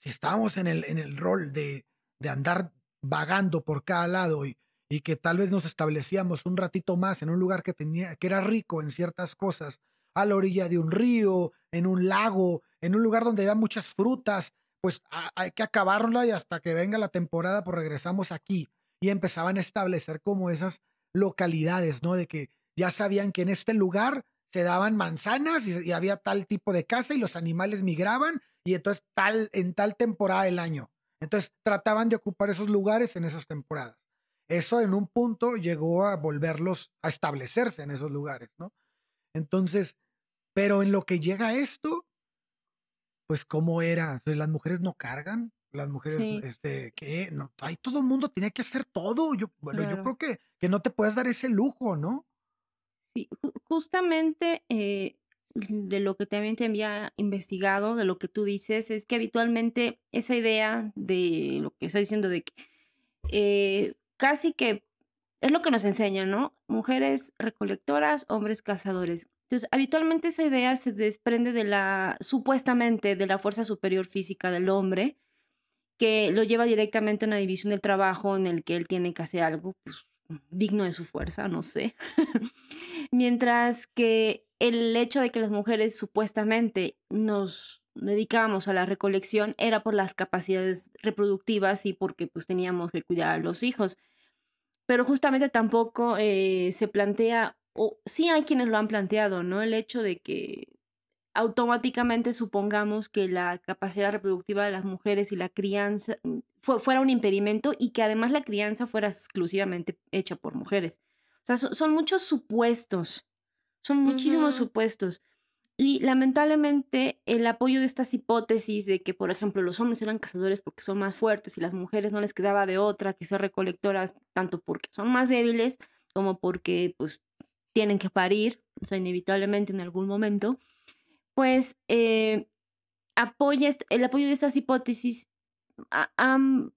si estábamos en el, en el rol de, de andar vagando por cada lado y, y que tal vez nos establecíamos un ratito más en un lugar que tenía que era rico en ciertas cosas, a la orilla de un río, en un lago, en un lugar donde había muchas frutas, pues hay que acabarla y hasta que venga la temporada pues regresamos aquí y empezaban a establecer como esas localidades, ¿no? De que ya sabían que en este lugar se daban manzanas y, había tal tipo de casa y los animales migraban y entonces tal en tal temporada del año. Entonces trataban de ocupar esos lugares en esas temporadas. Eso en un punto llegó a volverlos a establecerse en esos lugares, ¿no? Entonces, pero en lo que llega esto, pues cómo era, las mujeres no cargan, las mujeres, este, que no, ahí todo el mundo tenía que hacer todo. Yo, bueno, yo creo que, que no te puedes dar ese lujo, ¿no? Sí, justamente eh, de lo que también te había investigado, de lo que tú dices, es que habitualmente esa idea de lo que está diciendo de que eh, casi que es lo que nos enseña, ¿no? Mujeres recolectoras, hombres cazadores. Entonces, habitualmente esa idea se desprende de la, supuestamente, de la fuerza superior física del hombre, que lo lleva directamente a una división del trabajo en el que él tiene que hacer algo pues, digno de su fuerza, no sé. Mientras que el hecho de que las mujeres supuestamente nos dedicábamos a la recolección era por las capacidades reproductivas y porque pues teníamos que cuidar a los hijos. Pero justamente tampoco eh, se plantea, o sí hay quienes lo han planteado, ¿no? El hecho de que automáticamente supongamos que la capacidad reproductiva de las mujeres y la crianza mm, fuera un impedimento y que además la crianza fuera exclusivamente hecha por mujeres. O sea, son, muchos supuestos, son muchísimos supuestos. Y lamentablemente el apoyo de estas hipótesis de que, por ejemplo, los hombres eran cazadores porque son más fuertes y las mujeres no les quedaba de otra que ser recolectoras, tanto porque son más débiles como porque pues tienen que parir, o sea, inevitablemente en algún momento, pues eh, apoya, el apoyo de esas hipótesis han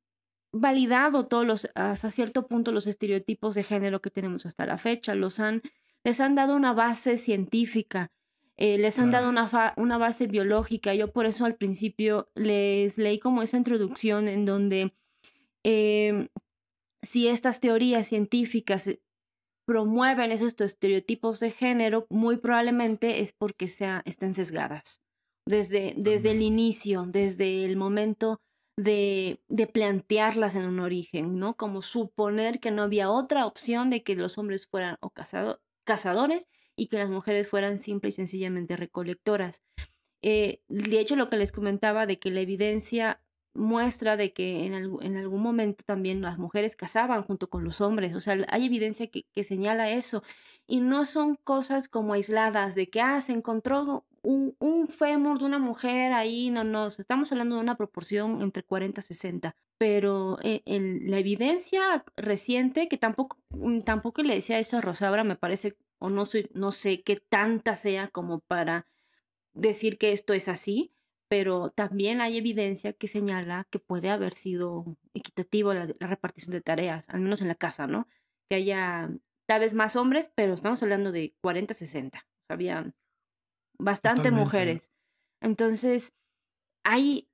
validado todos los, hasta cierto punto, los estereotipos de género que tenemos hasta la fecha, los han, les han dado una base científica, eh, les han dado una, una base biológica. Yo por eso al principio les leí como esa introducción en donde em, si estas teorías científicas promueven esos estereotipos de género, muy probablemente es porque sea, estén sesgadas. Desde, desde el inicio, desde el momento de, de, plantearlas en un origen, ¿no? Como suponer que no había otra opción de que los hombres fueran o cazadores y que las mujeres fueran simple y sencillamente recolectoras. Eh, de hecho, lo que les comentaba de que la evidencia muestra de que en, en, algún momento también las mujeres casaban junto con los hombres, o sea, hay evidencia que, que, señala eso, y no son cosas como aisladas de que, ah, se encontró un, un fémur de una mujer ahí, no, no, estamos hablando de una proporción entre 40 y 60, pero en, la evidencia reciente, que tampoco, mm, tampoco le decía eso a Rosabra, me parece, o no, soy, no sé qué tanta sea como para decir que esto es así, pero también hay evidencia que señala que puede haber sido equitativo la, repartición de tareas, al menos en la casa, ¿no? Que haya tal vez más hombres, pero estamos hablando de 40, 60. O sea, habían bastante mujeres. Entonces, hay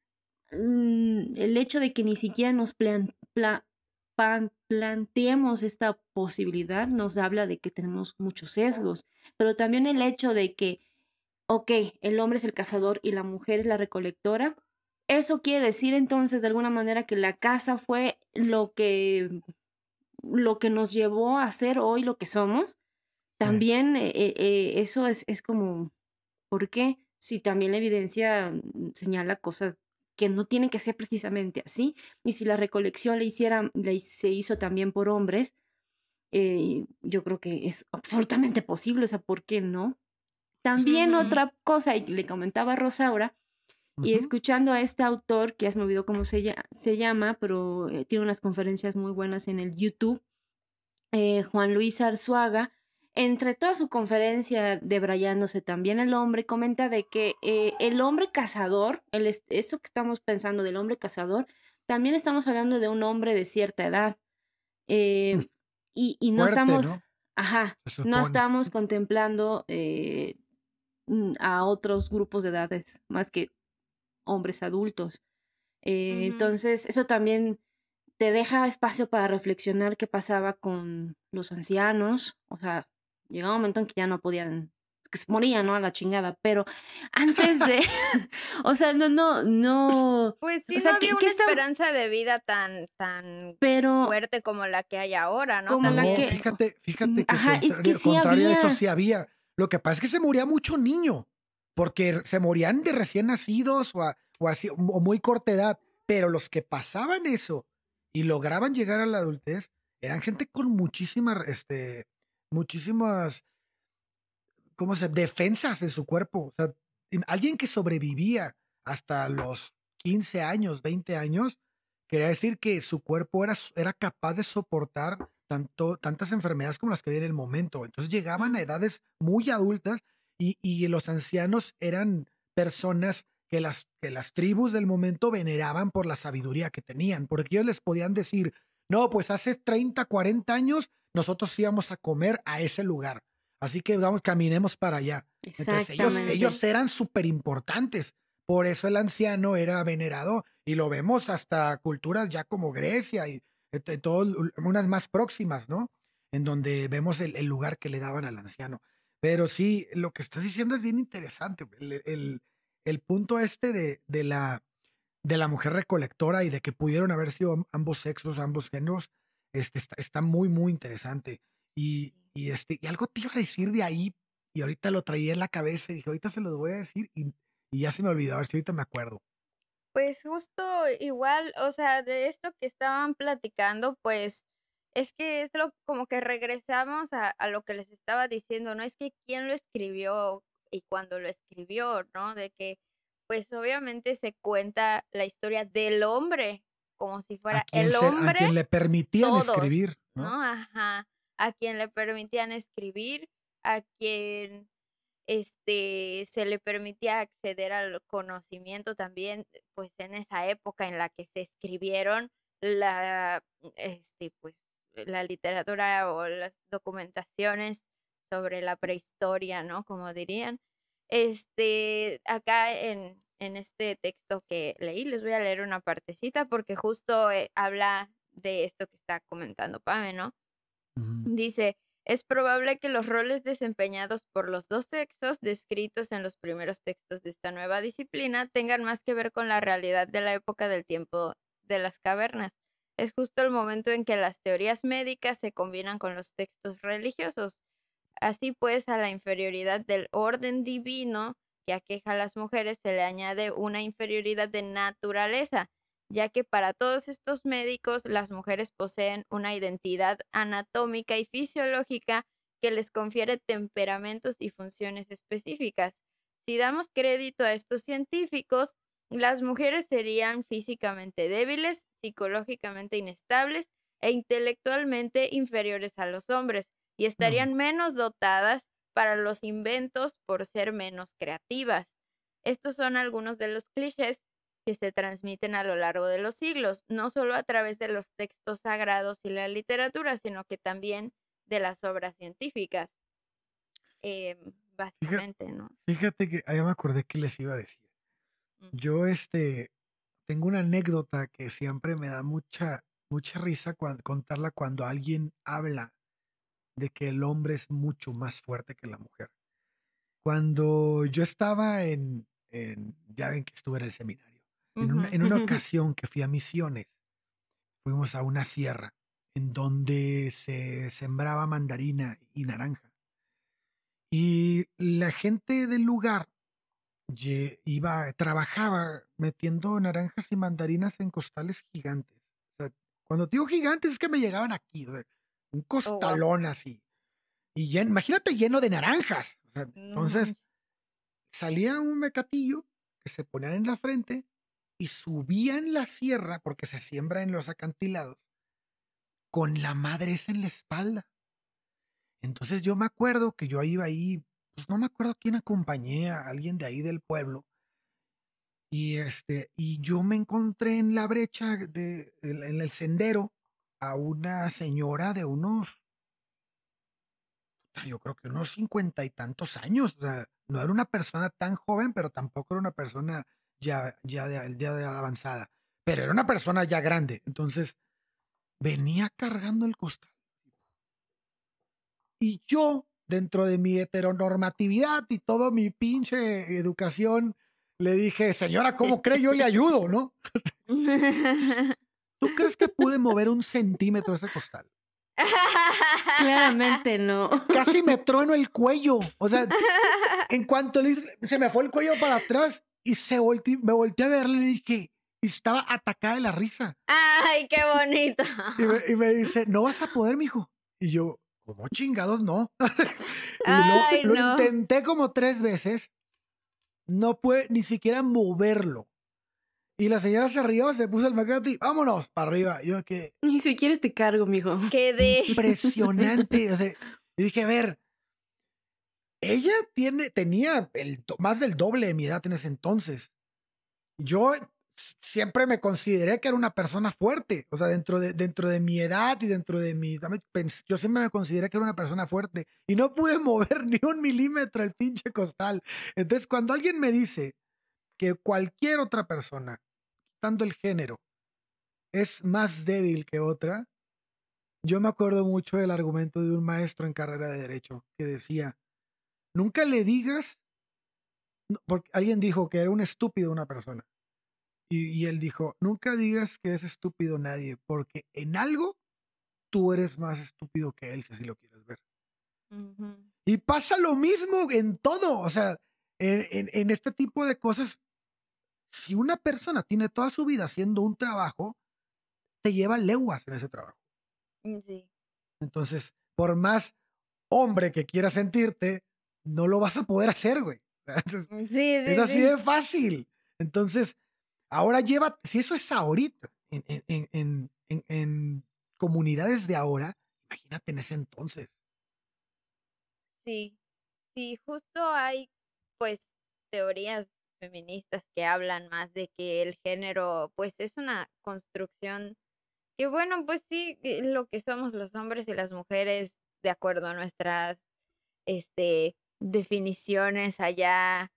mm, el hecho de que ni siquiera nos planteemos esta posibilidad nos habla de que tenemos muchos sesgos, pero también el hecho de que ok, el hombre es el cazador y la mujer es la recolectora. Eso quiere decir entonces de alguna manera que la casa fue lo que, lo que nos llevó a ser hoy lo que somos. También eh, eh, eh, eso es, es como, ¿por qué? Si también la evidencia mm, señala cosas que no tienen que ser precisamente así, y si la recolección la hiciera, se hizo también por hombres, Eh, yo creo que es absolutamente posible, o sea, ¿por qué no? También otra cosa, y le comentaba a Rosaura, y escuchando a este autor, que me olvidó cómo se, se llama, pero eh, tiene unas conferencias muy buenas en el YouTube, eh, Juan Luis Arzuaga, entre toda su conferencia debrayándose también el hombre, comenta de que eh, el hombre cazador, el, eso que estamos pensando del hombre cazador, también estamos hablando de un hombre de cierta edad. Mm. y, no estamos, ajá, no estamos contemplando a otros grupos de edades más que hombres adultos. Eh, entonces, eso también te deja espacio para reflexionar qué pasaba con los ancianos. O sea, llegaba un momento en que ya no podían, que se morían, ¿no? A la chingada. Pero antes de, o sea, no, no, no. Pues sí, no había una esperanza de vida tan, tan fuerte como la que hay ahora, ¿no? Como la que... Fíjate, fíjate que Ajá, es que sí había... eso sí había. Lo que pasa es que se moría mucho niño porque se morían de recién nacidos o, o, así, o muy corta edad, pero los que pasaban eso y lograban llegar a la adultez eran gente con muchísimas, este, muchísimas, ¿cómo se? Defensas en su cuerpo. O sea, alguien que sobrevivía hasta los 15 años, 20 años, quería decir que su cuerpo era, era capaz de soportar tanto, tantas enfermedades como las que había en el momento. Entonces llegaban a edades muy adultas y, los ancianos eran personas que las, que las tribus del momento veneraban por la sabiduría que tenían, porque ellos les podían decir, no, pues hace 30, 40 años nosotros íbamos a comer a ese lugar, así que vamos, caminemos para allá. Entonces ellos, ellos eran súper importantes, por eso el anciano era venerado y lo vemos hasta culturas ya como Grecia y eh, todas unas más próximas, ¿no? En donde vemos el lugar que le daban al anciano. Pero sí, lo que estás diciendo es bien interesante. El, el, punto este de, de, la, de la mujer recolectora y de que pudieron haber sido ambos sexos, ambos géneros, este, está, muy, muy interesante. Y, y, este, y algo te iba a decir de ahí, y ahorita lo traía en la cabeza y dije, ahorita se lo voy a decir, y, y ya se me olvidó, a ver si ahorita me acuerdo. Pues justo igual, o sea, de esto que estaban platicando, pues es que es lo como que regresamos a, lo que les estaba diciendo, ¿no? Es que quién lo escribió y cuándo lo escribió, ¿no? De que, pues obviamente se cuenta la historia del hombre, como si fuera el hombre. a quien le permitían escribir, ¿no? Ajá. A quien le permitían escribir, a quien este se le permitía acceder al conocimiento también, pues en esa época en la que se escribieron la este pues la literatura o las documentaciones sobre la prehistoria, ¿no? Como dirían. Este, acá en, en este texto que leí, les voy a leer una partecita porque justo eh, habla de esto que está comentando Pame, ¿no? Dice, es probable que los roles desempeñados por los dos sexos descritos en los primeros textos de esta nueva disciplina tengan más que ver con la realidad de la época del tiempo de las cavernas es justo el momento en que las teorías médicas se combinan con los textos religiosos. Así pues, a la inferioridad del orden divino que aqueja a las mujeres se le añade una inferioridad de naturaleza, ya que para todos estos médicos las mujeres poseen una identidad anatómica y fisiológica que les confiere temperamentos y funciones específicas. Si damos crédito a estos científicos, las mujeres serían físicamente débiles, psicológicamente inestables e intelectualmente inferiores a los hombres y estarían menos dotadas para los inventos por ser menos creativas. Estos son algunos de los clichés que se transmiten a lo largo de los siglos, no solo a través de los textos sagrados y la literatura, sino que también de las obras científicas. Em, básicamente, ¿no? Fíjate que ahí me acordé que les iba a decir. Yo, este, tengo una anécdota que siempre me da mucha, mucha risa contarla cuando alguien habla de que el hombre es mucho más fuerte que la mujer. Cuando yo estaba en, ya ven que estuve en el seminario, en una, en una ocasión que fui a Misiones, fuimos a una sierra en donde se sembraba mandarina y naranja. Y la gente del lugar iba, trabajaba metiendo naranjas y mandarinas en costales gigantes. O sea, cuando digo gigantes es que me llegaban aquí. un costalón así. Y llen- imagínate lleno de naranjas. O sea, No entonces manches. salía un mecatillo que se ponían en la frente y subían la sierra, porque se siembra en los acantilados, con la madre esa en la espalda. Entonces yo me acuerdo que yo iba ahí, pues no me acuerdo quién acompañé, a alguien de ahí del pueblo. Y este, y yo me encontré en la brecha de, en el sendero a una señora de unos, yo creo que unos cincuenta y tantos años. O sea, no era una persona tan joven, pero tampoco era una persona ya, ya, de, ya de avanzada. Pero era una persona ya grande. Entonces, venía cargando el costal. Y yo, dentro de mi heteronormatividad y toda mi pinche educación, le dije, señora, ¿cómo cree? Yo le ayudo, ¿no? ¿Tú crees que pude mover un centímetro ese costal? Claramente no. Casi me trueno el cuello. O sea, en cuanto le hice, se me fue el cuello para atrás y se volteé, me volteé a verle y le dije, y estaba atacada de la risa. Ay, qué bonito. Y me, y me dice, no vas a poder, mijo. Y yo, ¿cómo chingados no? y Ay, lo, lo no. intenté como tres veces. No pude ni siquiera moverlo. Y la señora se rió, se puso el macate y vámonos para arriba. Yo que Ni siquiera este cargo, mijo. Quedé. impresionante. o sea, y dije, a ver, ella tiene, tenía el, más del doble de mi edad en ese entonces. Yo siempre me consideré que era una persona fuerte. O sea, dentro de, dentro de mi edad y dentro de mi... Yo siempre me consideré que era una persona fuerte. Y no pude mover ni un milímetro el pinche costal. Entonces, cuando alguien me dice que cualquier otra persona, quitando el género, es más débil que otra, yo me acuerdo mucho del argumento de un maestro en carrera de derecho que decía, nunca le digas, porque alguien dijo que era un estúpido una persona. Y, y él dijo, nunca digas que es estúpido nadie, porque en algo tú eres más estúpido que él, si así lo quieres ver. Y pasa lo mismo en todo, o sea, en, en- en este tipo de cosas. Si una persona tiene toda su vida haciendo un trabajo, te lleva leguas en ese trabajo. Mm, Sí. Entonces, por más hombre que quieras sentirte, no lo vas a poder hacer, güey. Entonces, Mm, Sí, sí, es así sí. de fácil. Entonces, ahora lleva, si eso es ahorita, en, en- en- en- en- en comunidades de ahora, imagínate en ese entonces. Sí, sí, justo hay pues teorías feministas que hablan más de que el género pues es una construcción que bueno, pues sí, eh, lo que somos los hombres y las mujeres de acuerdo a nuestras este definiciones allá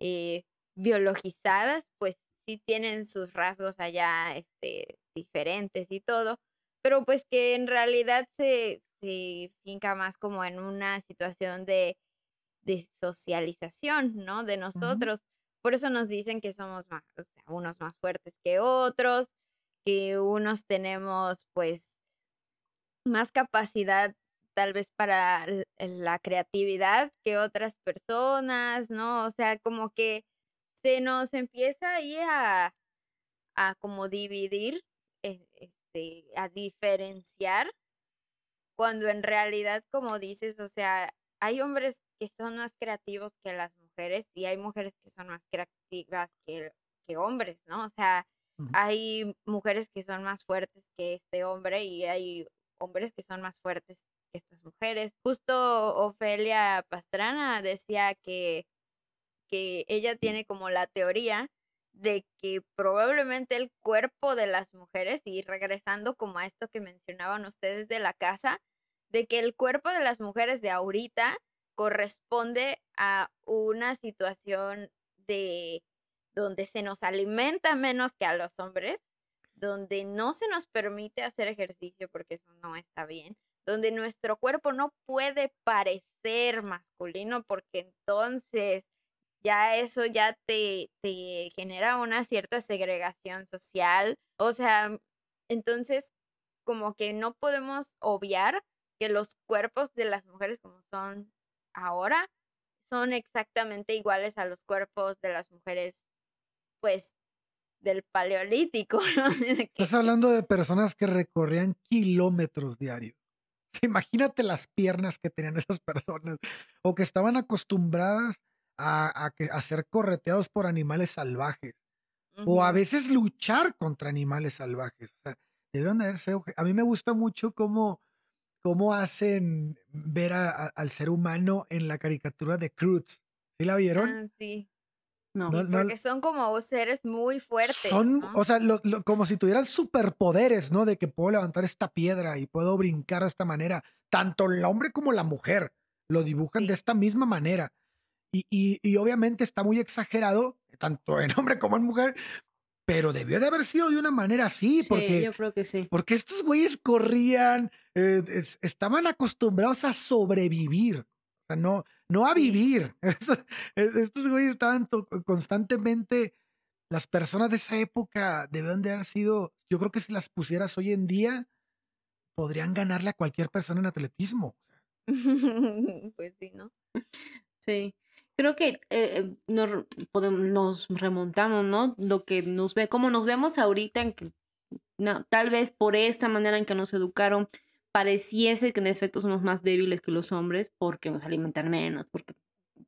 eh, biologizadas, pues sí tienen sus rasgos allá este diferentes y todo, pero pues que en realidad se, se finca más como en una situación de, de socialización, ¿no? De nosotros. Por eso nos dicen que somos más, o sea, unos más fuertes que otros, que unos tenemos pues más capacidad tal vez para la creatividad que otras personas, ¿no? O sea, como que se nos empieza ahí a, a como dividir, eh, este, a diferenciar, cuando en realidad, como dices, o sea, hay hombres que son más creativos que las mujeres y hay mujeres que son más creativas que, que hombres, ¿no? O sea, hay mujeres que son más fuertes que este hombre y hay hombres que son más fuertes estas mujeres. Justo Ofelia Pastrana decía que, que ella tiene como la teoría de que probablemente el cuerpo de las mujeres, y regresando como a esto que mencionaban ustedes de la casa, de que el cuerpo de las mujeres de ahorita corresponde a una situación de donde se nos alimenta menos que a los hombres, donde no se nos permite hacer ejercicio porque eso no está bien, donde nuestro cuerpo no puede parecer masculino porque entonces ya eso ya te, te genera una cierta segregación social. O sea, entonces como que no podemos obviar que los cuerpos de las mujeres como son ahora son exactamente iguales a los cuerpos de las mujeres, pues, del paleolítico, Estás hablando de personas que recorrían kilómetros diarios. imagínate las piernas que tenían esas personas o que estaban acostumbradas a, a, que, a ser correteados por animales salvajes o a veces luchar contra animales salvajes. O sea, debieron de haberse... A mí me gusta mucho cómo, cómo hacen ver a, al ser humano en la caricatura de Cruz. ¿Sí la vieron? Ah, sí. No, porque son como seres muy fuertes. Son, o sea, como si tuvieran superpoderes, ¿no? De que puedo levantar esta piedra y puedo brincar de esta manera. Tanto el hombre como la mujer lo dibujan de esta misma manera. Y, y, y, obviamente está muy exagerado, tanto en hombre como en mujer, pero debió de haber sido de una manera así. Porque, yo creo que sí. Porque estos güeyes corrían, eh, estaban acostumbrados a sobrevivir, sea, no, no a vivir. Estos güeyes estaban constantemente, las personas de esa época debieron de haber sido, yo creo que si las pusieras hoy en día, podrían ganarle a cualquier persona en atletismo. pues sí, ¿no? Sí. Creo que eh, nos, podemos, nos remontamos, ¿no? Lo que nos ve, como nos vemos ahorita, en que, no, tal vez por esta manera en que nos educaron, pareciese que en efecto somos más débiles que los hombres porque nos alimentan menos, porque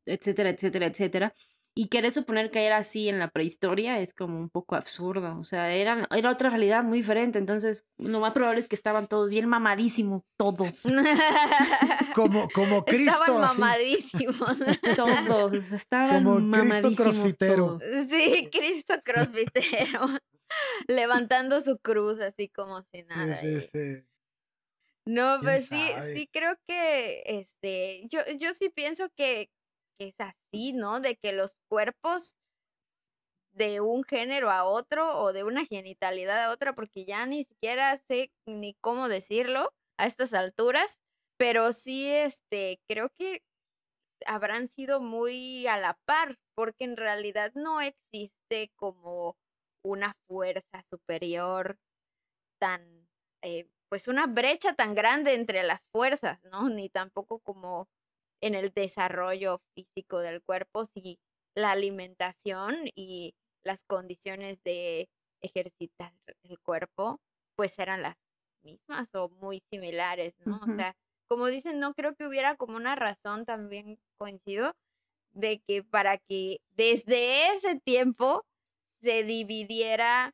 etcétera, etcétera, etcétera. Y querer suponer que era así en la prehistoria es como un poco absurdo. O sea, era, era otra realidad muy diferente. Entonces, lo más probable es que estaban todos bien mamadísimos, todos. como, como Cristo. Estaban mamadísimos. todos. Estaban como mamadísimos. Cristo crossfitero. Sí, Cristo crossfitero. Levantando su cruz así como si nada. Sí, sí, sí. No, pues sí, sí creo que, este, yo, yo sí pienso que, es así, ¿no? De que los cuerpos de un género a otro o de una genitalidad a otra, porque ya ni siquiera sé ni cómo decirlo a estas alturas, pero sí, este, creo que habrán sido muy a la par, porque en realidad no existe como una fuerza superior tan eh, pues una brecha tan grande entre las fuerzas, ¿no? Ni tampoco como en el desarrollo físico del cuerpo, si la alimentación y las condiciones de ejercitar el cuerpo, pues eran las mismas o muy similares, ¿no? O sea, como dicen, no creo que hubiera como una razón también coincido de que para que desde ese tiempo se dividiera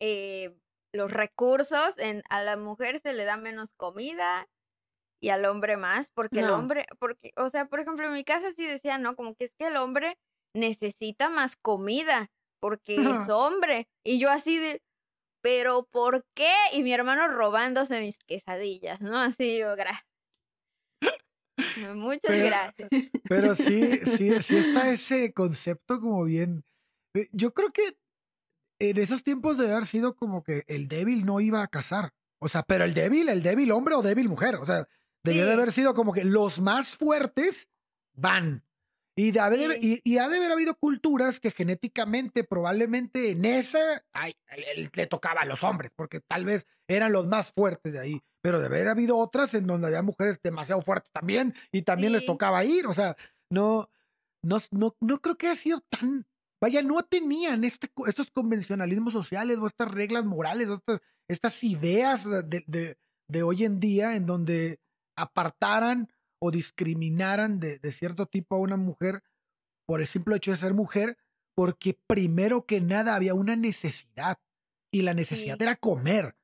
eh, los recursos, en, a la mujer se le da menos comida y al hombre más, porque el hombre, porque, o sea, por ejemplo, en mi casa sí decía, no, como que es que el hombre necesita más comida, porque es hombre. Y yo así de, pero ¿por qué? Y mi hermano robándose mis quesadillas, ¿no? Así yo, gracias. Muchas gracias. Pero sí, sí, sí está ese concepto como bien. Eh, yo creo que en esos tiempos debe haber sido como que el débil no iba a casar. O sea, pero el débil, el débil hombre o débil mujer. O sea, debió de haber sido como que los más fuertes van. Y, de y, ha de haber habido culturas que genéticamente, probablemente en esa, ay, le tocaba a los hombres, porque tal vez eran los más fuertes de ahí. Pero debe haber habido otras en donde había mujeres demasiado fuertes también y también les tocaba ir. O sea, no, no, no, no creo que haya sido tan, Vaya, no tenían este, estos convencionalismos sociales o estas reglas morales o estas, ideas de, de, hoy en día en donde apartaran o discriminaran de, de, cierto tipo a una mujer por el simple hecho de ser mujer, porque primero que nada había una necesidad y la necesidad era comer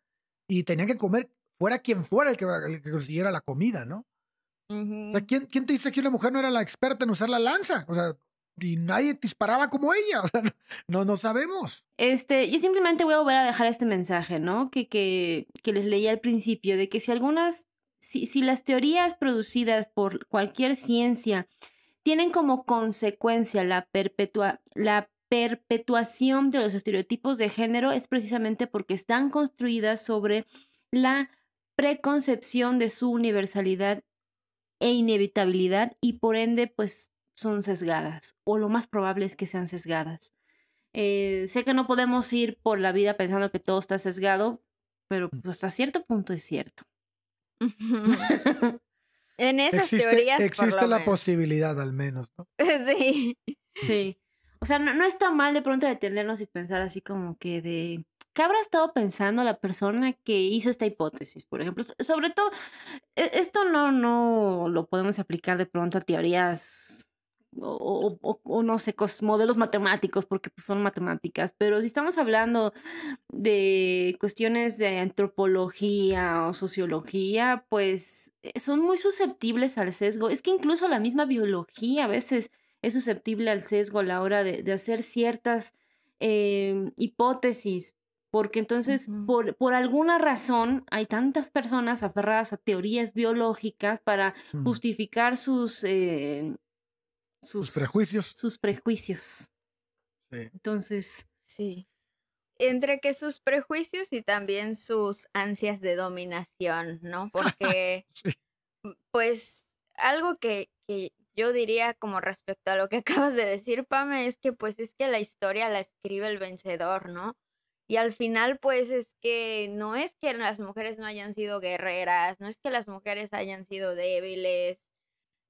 y tenían que comer fuera quien fuera el que, el que consiguiera la comida, ¿no? O sea, ¿quién, ¿quién te dice que una mujer no era la experta en usar la lanza? O sea, y nadie disparaba como ella. O sea, no, no sabemos. Este, yo simplemente voy a volver a dejar este mensaje, ¿no? Que, que, que les leí al principio, de que si algunas, si, si las teorías producidas por cualquier ciencia tienen como consecuencia la, perpetua, la perpetuación de los estereotipos de género, es precisamente porque están construidas sobre la preconcepción de su universalidad e inevitabilidad y por ende, pues son sesgadas, o lo más probable es que sean sesgadas. Eh, sé que no podemos ir por la vida pensando que todo está sesgado, pero pues, hasta cierto punto es cierto. en esas existe, teorías. Existe la posibilidad, al menos, ¿no? sí. Sí. O sea, no, no está mal de pronto detenernos y pensar así como que de ¿qué habrá estado pensando la persona que hizo esta hipótesis, por ejemplo? Sobre todo, e, esto no, no lo podemos aplicar de pronto a teorías o, no sé, modelos matemáticos, porque pues, son matemáticas, pero si estamos hablando de cuestiones de antropología o sociología, pues eh, son muy susceptibles al sesgo. Es que incluso la misma biología a veces es susceptible al sesgo a la hora de, hacer ciertas em, hipótesis, porque entonces por, por, alguna razón hay tantas personas aferradas a teorías biológicas para mm. justificar sus... Eh, sus, prejuicios. Sus prejuicios. Sí. Entonces. Sí. Entre que sus prejuicios y también sus ansias de dominación, ¿no? Porque, pues, algo que, que yo diría como respecto a lo que acabas de decir, Pame, es que pues es que la historia la escribe el vencedor, ¿no? Y al final, pues es que no es que las mujeres no hayan sido guerreras, no es que las mujeres hayan sido débiles,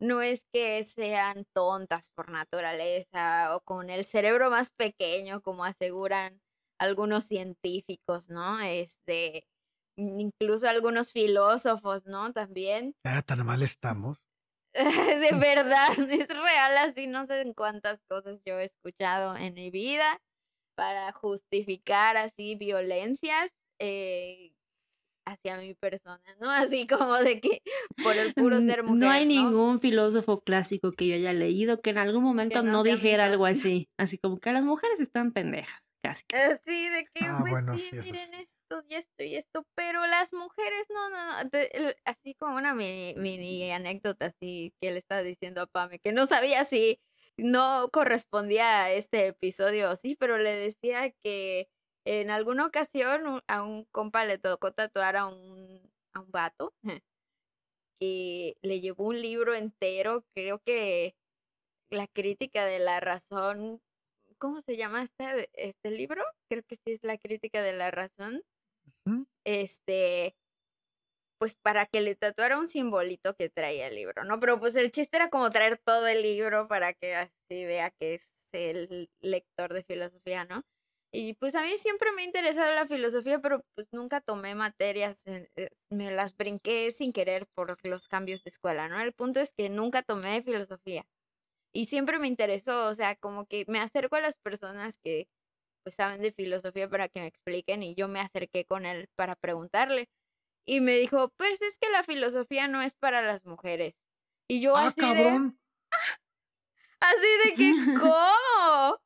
no es que sean tontas por naturaleza o con el cerebro más pequeño, como aseguran algunos científicos, ¿no? Este, incluso algunos filósofos, ¿no? También. ¿Era tan mal estamos? de verdad, es real así, no sé en cuántas cosas yo he escuchado en mi vida para justificar así violencias. Eh, hacia mi persona, ¿no? Así como de que por el puro ser mujer. No hay ningún filósofo clásico que yo haya leído que en algún momento no, dijera algo así. Así como que las mujeres están pendejas, casi. Así de que, ah, pues sí, miren esto y esto y esto, pero las mujeres no, no, no. así como una mini, mini anécdota así que le estaba diciendo a Pame, que no sabía si no correspondía a este episodio o sí, pero le decía que en alguna ocasión a un compa le tocó tatuar a un, a un vato que le llevó un libro entero, creo que la crítica de la razón, ¿cómo se llama este, este libro? Creo que sí es la crítica de la razón. Este, pues para que le tatuara un simbolito que traía el libro, ¿no? Pero pues el chiste era como traer todo el libro para que así vea que es el lector de filosofía, ¿no? Y pues a mí siempre me ha interesado la filosofía, pero pues nunca tomé materias, eh, me las brinqué sin querer por los cambios de escuela, ¿no? El punto es que nunca tomé filosofía. Y siempre me interesó, o sea, como que me acerco a las personas que pues saben de filosofía para que me expliquen y yo me acerqué con él para preguntarle. Y me dijo, pues es que la filosofía no es para las mujeres. Y yo ah, así cabrón. así de que, ¿cómo?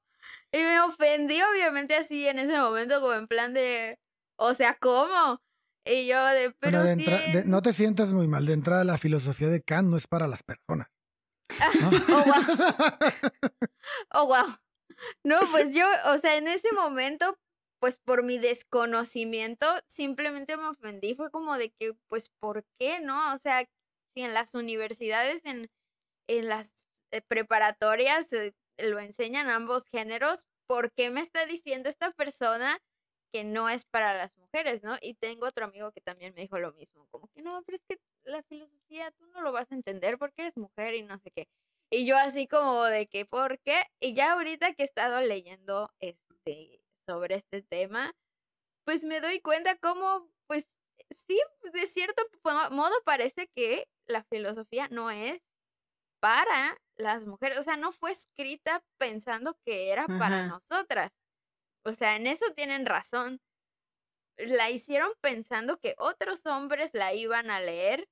Y me ofendí, obviamente, así en ese momento, como en plan de, o sea, ¿cómo? Y yo de, pero no te sientas muy mal. De entrada, la filosofía de Kant no es para las personas. oh, wow. oh, wow. No, pues yo, o sea, en ese momento, pues por mi desconocimiento, simplemente me ofendí. Fue como de que, pues, ¿por qué no? O sea, si en las universidades, en, en las eh, preparatorias, eh, lo enseñan ambos géneros, ¿por qué me está diciendo esta persona que no es para las mujeres, ¿no? Y tengo otro amigo que también me dijo lo mismo, como que no, pero es que la filosofía tú no lo vas a entender porque eres mujer y no sé qué. Y yo así como de que, ¿por qué? Y ya ahorita que he estado leyendo este, sobre este tema, pues me doy cuenta cómo, pues sí, de cierto modo parece que la filosofía no es para las mujeres, o sea, no fue escrita pensando que era para nosotras. O sea, en eso tienen razón. La hicieron pensando que otros hombres la iban a leer.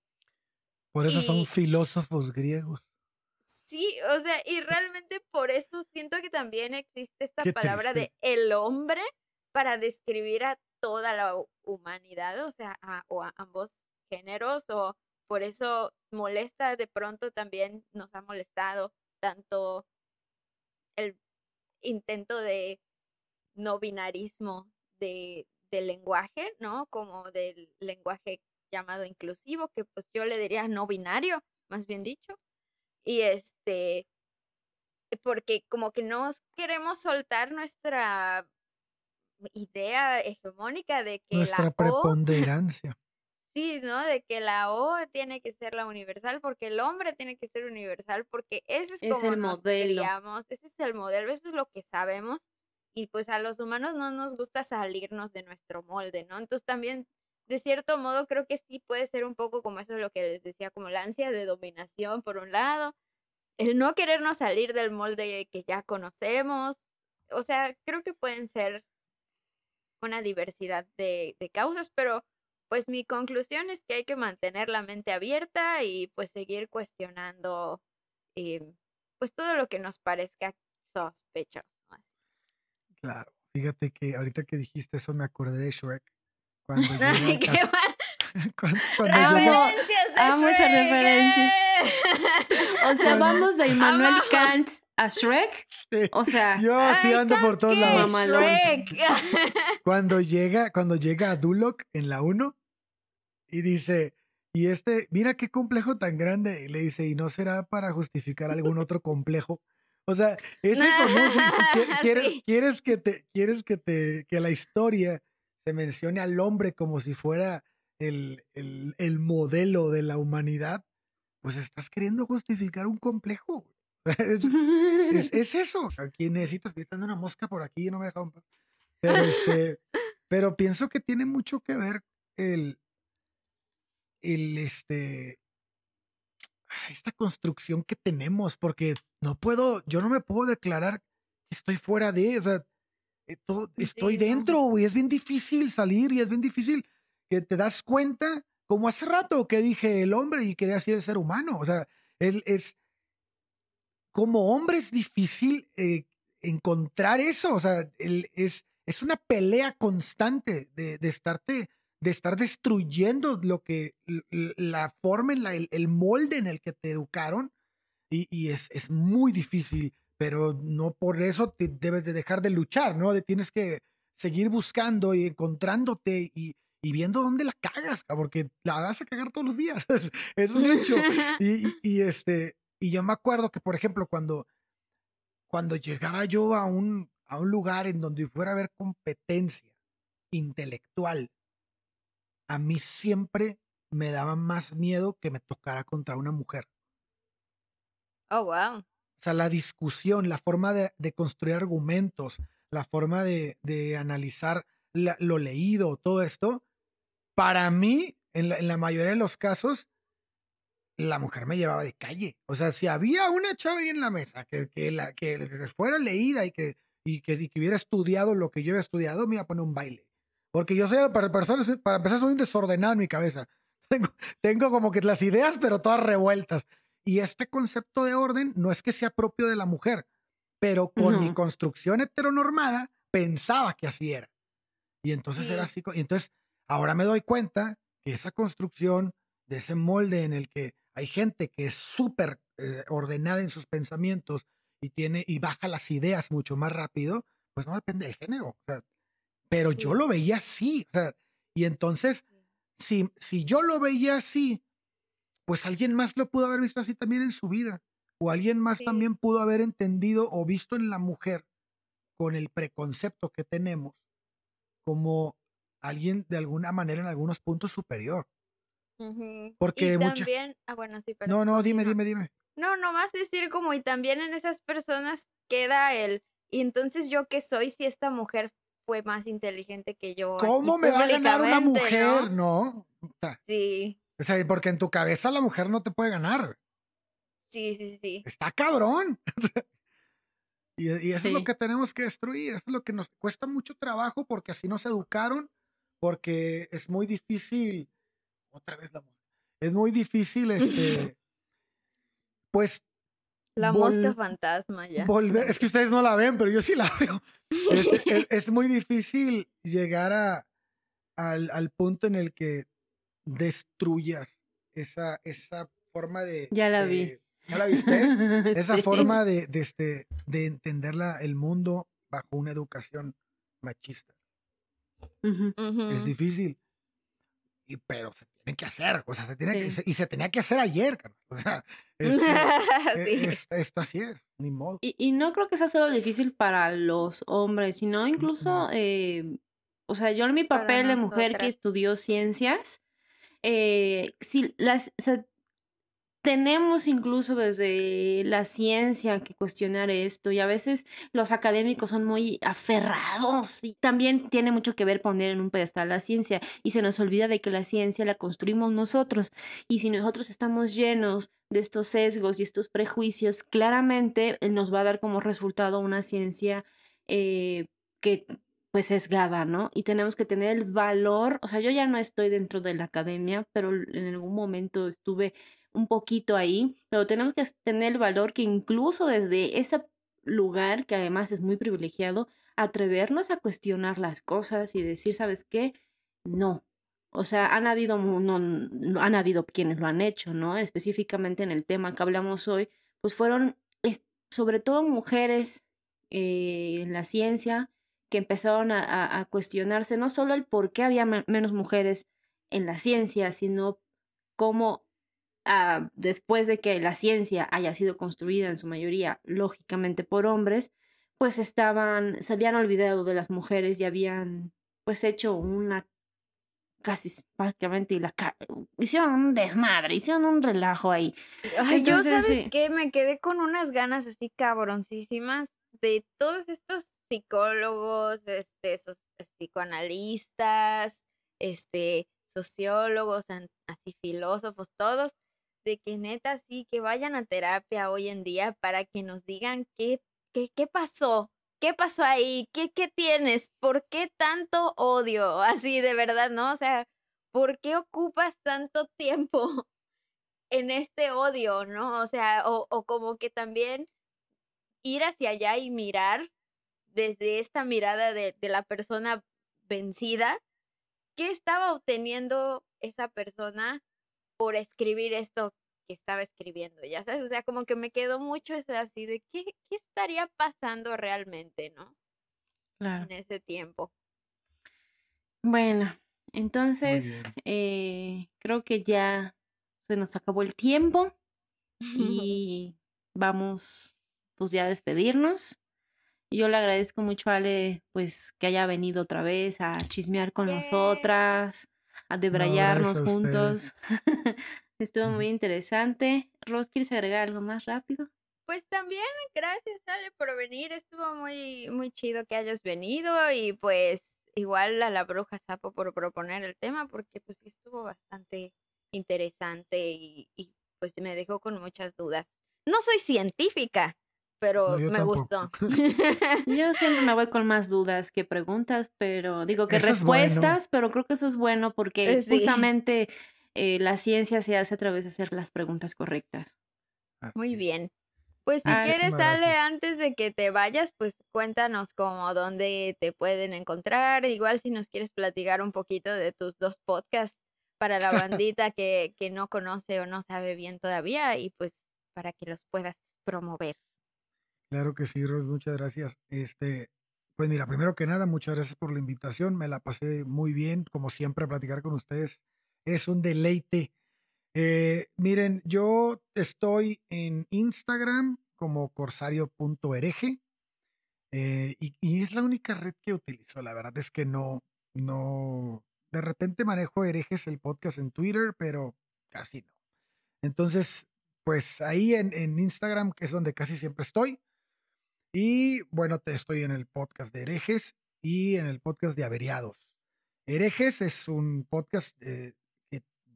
Por eso son filósofos griegos. Sí, o sea, y realmente por eso siento que también existe esta palabra de el hombre para describir a toda la humanidad, o sea, o a ambos géneros, o por eso molesta de pronto también nos ha molestado tanto el intento de no binarismo de, del lenguaje, ¿no? Como del lenguaje llamado inclusivo, que pues yo le diría no binario, más bien dicho. Y este, porque como que no queremos soltar nuestra idea hegemónica de que nuestra preponderancia. Sí, ¿no? De que la O tiene que ser la universal, porque el hombre tiene que ser universal, porque ese es, como el modelo. ese es el modelo, eso es lo que sabemos. y pues a los humanos no nos gusta salirnos de nuestro molde, ¿no? Entonces también, de cierto modo, creo que sí puede ser un poco como eso lo que les decía, como la ansia de dominación por un lado, el no querernos salir del molde que ya conocemos, o sea, creo que pueden ser una diversidad de, de causas, pero pues mi conclusión es que hay que mantener la mente abierta y pues seguir cuestionando eh, pues todo lo que nos parezca sospechoso. Claro, fíjate que ahorita que dijiste eso me acordé de Shrek. Cuando Ay, a qué mal. cuando, Referencias de Amo esa Shrek, referencia. ¡eh! O sea, Bueno. vamos de Immanuel. Kant a Shrek. Sí, O sea, yo así Ay, ando por todos ¿qué? lados. Shrek. Cuando llega, cuando llega a Duloc en la 1 y dice, y este, mira qué complejo tan grande, y le dice, ¿y no será para justificar algún otro complejo? O sea, es eso, ¿no? Si- si qui- quieres, Sí. quieres que te, quieres que te, que la historia se mencione al hombre como si fuera el, el, el modelo de la humanidad, pues estás queriendo justificar un complejo. Es, es, es eso. Aquí necesitas, dando una mosca por aquí no me deja en paz. Pero, este, pero pienso que tiene mucho que ver el, el, este, esta construcción que tenemos, porque no puedo, yo no me puedo declarar que estoy fuera de, o sea, eh, todo- estoy Sí, dentro, güey, es bien difícil salir y es bien difícil que te das cuenta, como hace rato que dije el hombre y quería decir el ser humano, o sea, él es, como hombre es difícil eh, encontrar eso, o sea, el- es, es una pelea constante de, de estarte, de estar destruyendo lo que, la forma, en la, el, el molde en el que te educaron y, y es, es muy difícil, pero no por eso te debes de dejar de luchar, ¿no? De, tienes que seguir buscando y encontrándote y, y viendo dónde la cagas, ca- porque la vas a cagar todos los días, es, es un hecho. Y, y- y, este, y yo me acuerdo que, por ejemplo, cuando, cuando llegaba yo a un, a un lugar en donde fuera a haber competencia intelectual, a mí siempre me daba más miedo que me tocara contra una mujer. Oh, wow. O sea, la discusión, la forma de, de construir argumentos, la forma de, de analizar la- lo leído, todo esto, para mí, en la, en la mayoría de los casos, la mujer me llevaba de calle. O sea, si había una chava ahí en la mesa que, que, la, que fuera leída y que, y, que, y que hubiera estudiado lo que yo había estudiado, me iba a poner un baile. Porque yo soy, para, personas, para empezar, soy un desordenado en mi cabeza. Tengo, tengo como que las ideas, pero todas revueltas. Y este concepto de orden no es que sea propio de la mujer, pero con mi construcción heteronormada pensaba que así era. Y entonces era Sí. así. Y entonces ahora me doy cuenta que esa construcción de ese molde en el que hay gente que es súper eh, ordenada en sus pensamientos y tiene y baja las ideas mucho más rápido, pues no depende del género. o sea, pero yo lo veía así. O sea, y entonces, si, si yo lo veía así, pues alguien más lo pudo haber visto así también en su vida. O alguien más Sí. también pudo haber entendido o visto en la mujer con el preconcepto que tenemos como alguien de alguna manera en algunos puntos superior. Porque y mucha- también, ah, bueno, sí, No, perdón, no, dime, dime, dime. No, nomás decir como y también en esas personas queda el, y entonces yo qué soy si esta mujer fue más inteligente que yo. ¿Cómo me va a ganar una mujer? ¿no? No. Sí, O sea, porque en tu cabeza la mujer no te puede ganar. sí, sí, sí. Está cabrón. y, y eso es lo que tenemos que destruir. Eso es lo que nos cuesta mucho trabajo porque así nos educaron, porque es muy difícil. Otra vez la música. Es muy difícil, este. pues La mosca fantasma ya. volver. Es que ustedes no la ven, pero yo sí la veo. Es, es muy difícil llegar a, al, al punto en el que destruyas esa, esa forma de. Ya la de- vi. ¿Ya la viste? Esa Sí. forma de, de, este, de entender la- el mundo bajo una educación machista. Es difícil. Y, pero se tiene que hacer. O sea, se tiene que, Sí. se- y se tenía que hacer ayer. carnal. O sea, este, Sí. e- es- esto así es. Ni modo. Y, y no creo que sea solo difícil para los hombres, sino incluso, eh, o sea, yo en mi papel de mujer que estudió ciencias, eh, si las, o sea, tenemos incluso desde la ciencia que cuestionar esto y a veces los académicos son muy aferrados y también tiene mucho que ver poner en un pedestal la ciencia y se nos olvida de que la ciencia la construimos nosotros y si nosotros estamos llenos de estos sesgos y estos prejuicios, claramente nos va a dar como resultado una ciencia eh, que pues sesgada, ¿no? Y tenemos que tener el valor, o sea, yo ya no estoy dentro de la academia, pero en algún momento estuve un poquito ahí, pero tenemos que tener el valor que incluso desde ese lugar, que además es muy privilegiado, atrevernos a cuestionar las cosas y decir, ¿sabes qué? No. O sea, han habido, no, han habido quienes lo han hecho, ¿no? Específicamente en el tema que hablamos hoy, pues fueron sobre todo mujeres eh, en la ciencia que empezaron a, a, cuestionarse no solo el por qué había menos mujeres en la ciencia, sino cómo Ah, después de que la ciencia haya sido construida en su mayoría, lógicamente, por hombres, pues estaban, se habían olvidado de las mujeres y habían pues hecho una casi básicamente la hicieron un desmadre, hicieron un relajo ahí. Ay, yo sabes que me quedé con unas ganas así cabroncísimas de todos estos psicólogos, este, esos psicoanalistas, este, sociólogos, así filósofos, todos de que neta sí, que vayan a terapia hoy en día para que nos digan qué, qué, qué pasó, qué pasó ahí, qué, qué tienes, por qué tanto odio, así de verdad, ¿no? O sea, ¿por qué ocupas tanto tiempo en este odio, ¿no? O sea, o, o como que también ir hacia allá y mirar desde esta mirada de, de la persona vencida, ¿qué estaba obteniendo esa persona por escribir esto que estaba escribiendo, ya sabes, o sea, como que me quedó mucho ese así de qué, qué estaría pasando realmente, ¿no? Claro. En ese tiempo. Bueno, entonces eh, creo que ya se nos acabó el tiempo y vamos pues ya a despedirnos. Yo le agradezco mucho a Ale pues que haya venido otra vez a chismear con nosotras, a debrayarnos juntos. Estuvo muy interesante. Ros, ¿quieres agregar algo más rápido? Pues también, gracias Ale por venir. Estuvo muy, muy chido que hayas venido y pues igual a la bruja sapo por proponer el tema porque pues estuvo bastante interesante y, pues me dejó con muchas dudas. No soy científica, pero me gustó. yo siempre me voy con más dudas que preguntas, pero digo que respuestas, pero creo que eso es bueno porque justamente eh, la ciencia se hace a través de hacer las preguntas correctas. Muy bien. Pues si quieres, Ale, antes de que te vayas, pues cuéntanos cómo, dónde te pueden encontrar. Igual si nos quieres platicar un poquito de tus dos podcasts para la bandita que, que no conoce o no sabe bien todavía y pues para que los puedas promover. Claro que sí, Ros, muchas gracias. Este, pues mira, primero que nada, muchas gracias por la invitación. Me la pasé muy bien, como siempre, a platicar con ustedes es un deleite. Eh, miren, yo estoy en Instagram como corsario.ereje eh, y, es la única red que utilizo. La verdad es que no, no, de repente manejo herejes el podcast en Twitter, pero casi no. Entonces, pues ahí en Instagram, que es donde casi siempre estoy. Y bueno, te estoy en el podcast de herejes y en el podcast de averiados. Herejes es un podcast eh,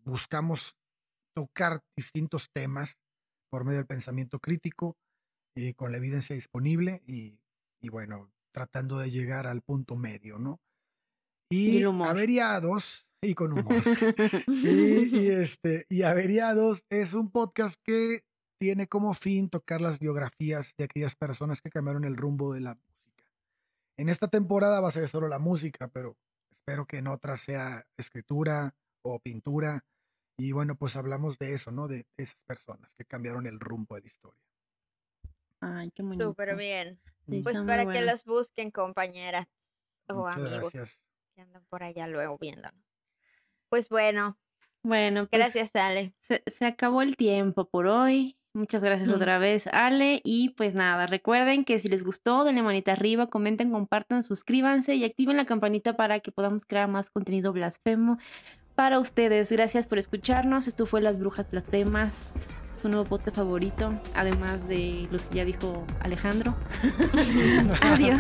buscamos tocar distintos temas por medio del pensamiento crítico, eh, con la evidencia disponible y, bueno, tratando de llegar al punto medio, ¿no? Y, averiados, y con humor. y, este, y averiados es un podcast que tiene como fin tocar las biografías de aquellas personas que cambiaron el rumbo de la música. En esta temporada va a ser solo la música, pero espero que en otra sea escritura o pintura y bueno, pues hablamos de eso, ¿no? De esas personas que cambiaron el rumbo de la historia. Ay, qué bonito. Súper bien. pues para que las busquen, compañeras o amigos que andan por allá luego viéndonos. Pues bueno. Bueno, pues gracias, Ale. Se, se acabó el tiempo por hoy. Muchas gracias otra vez, Ale. Y pues nada, recuerden que si les gustó, denle manita arriba, comenten, compartan, suscríbanse y activen la campanita para que podamos crear más contenido blasfemo para ustedes. Gracias por escucharnos. Esto fue Las Brujas Blasfemas. su nuevo podcast favorito, además de los que ya dijo Alejandro. Adiós.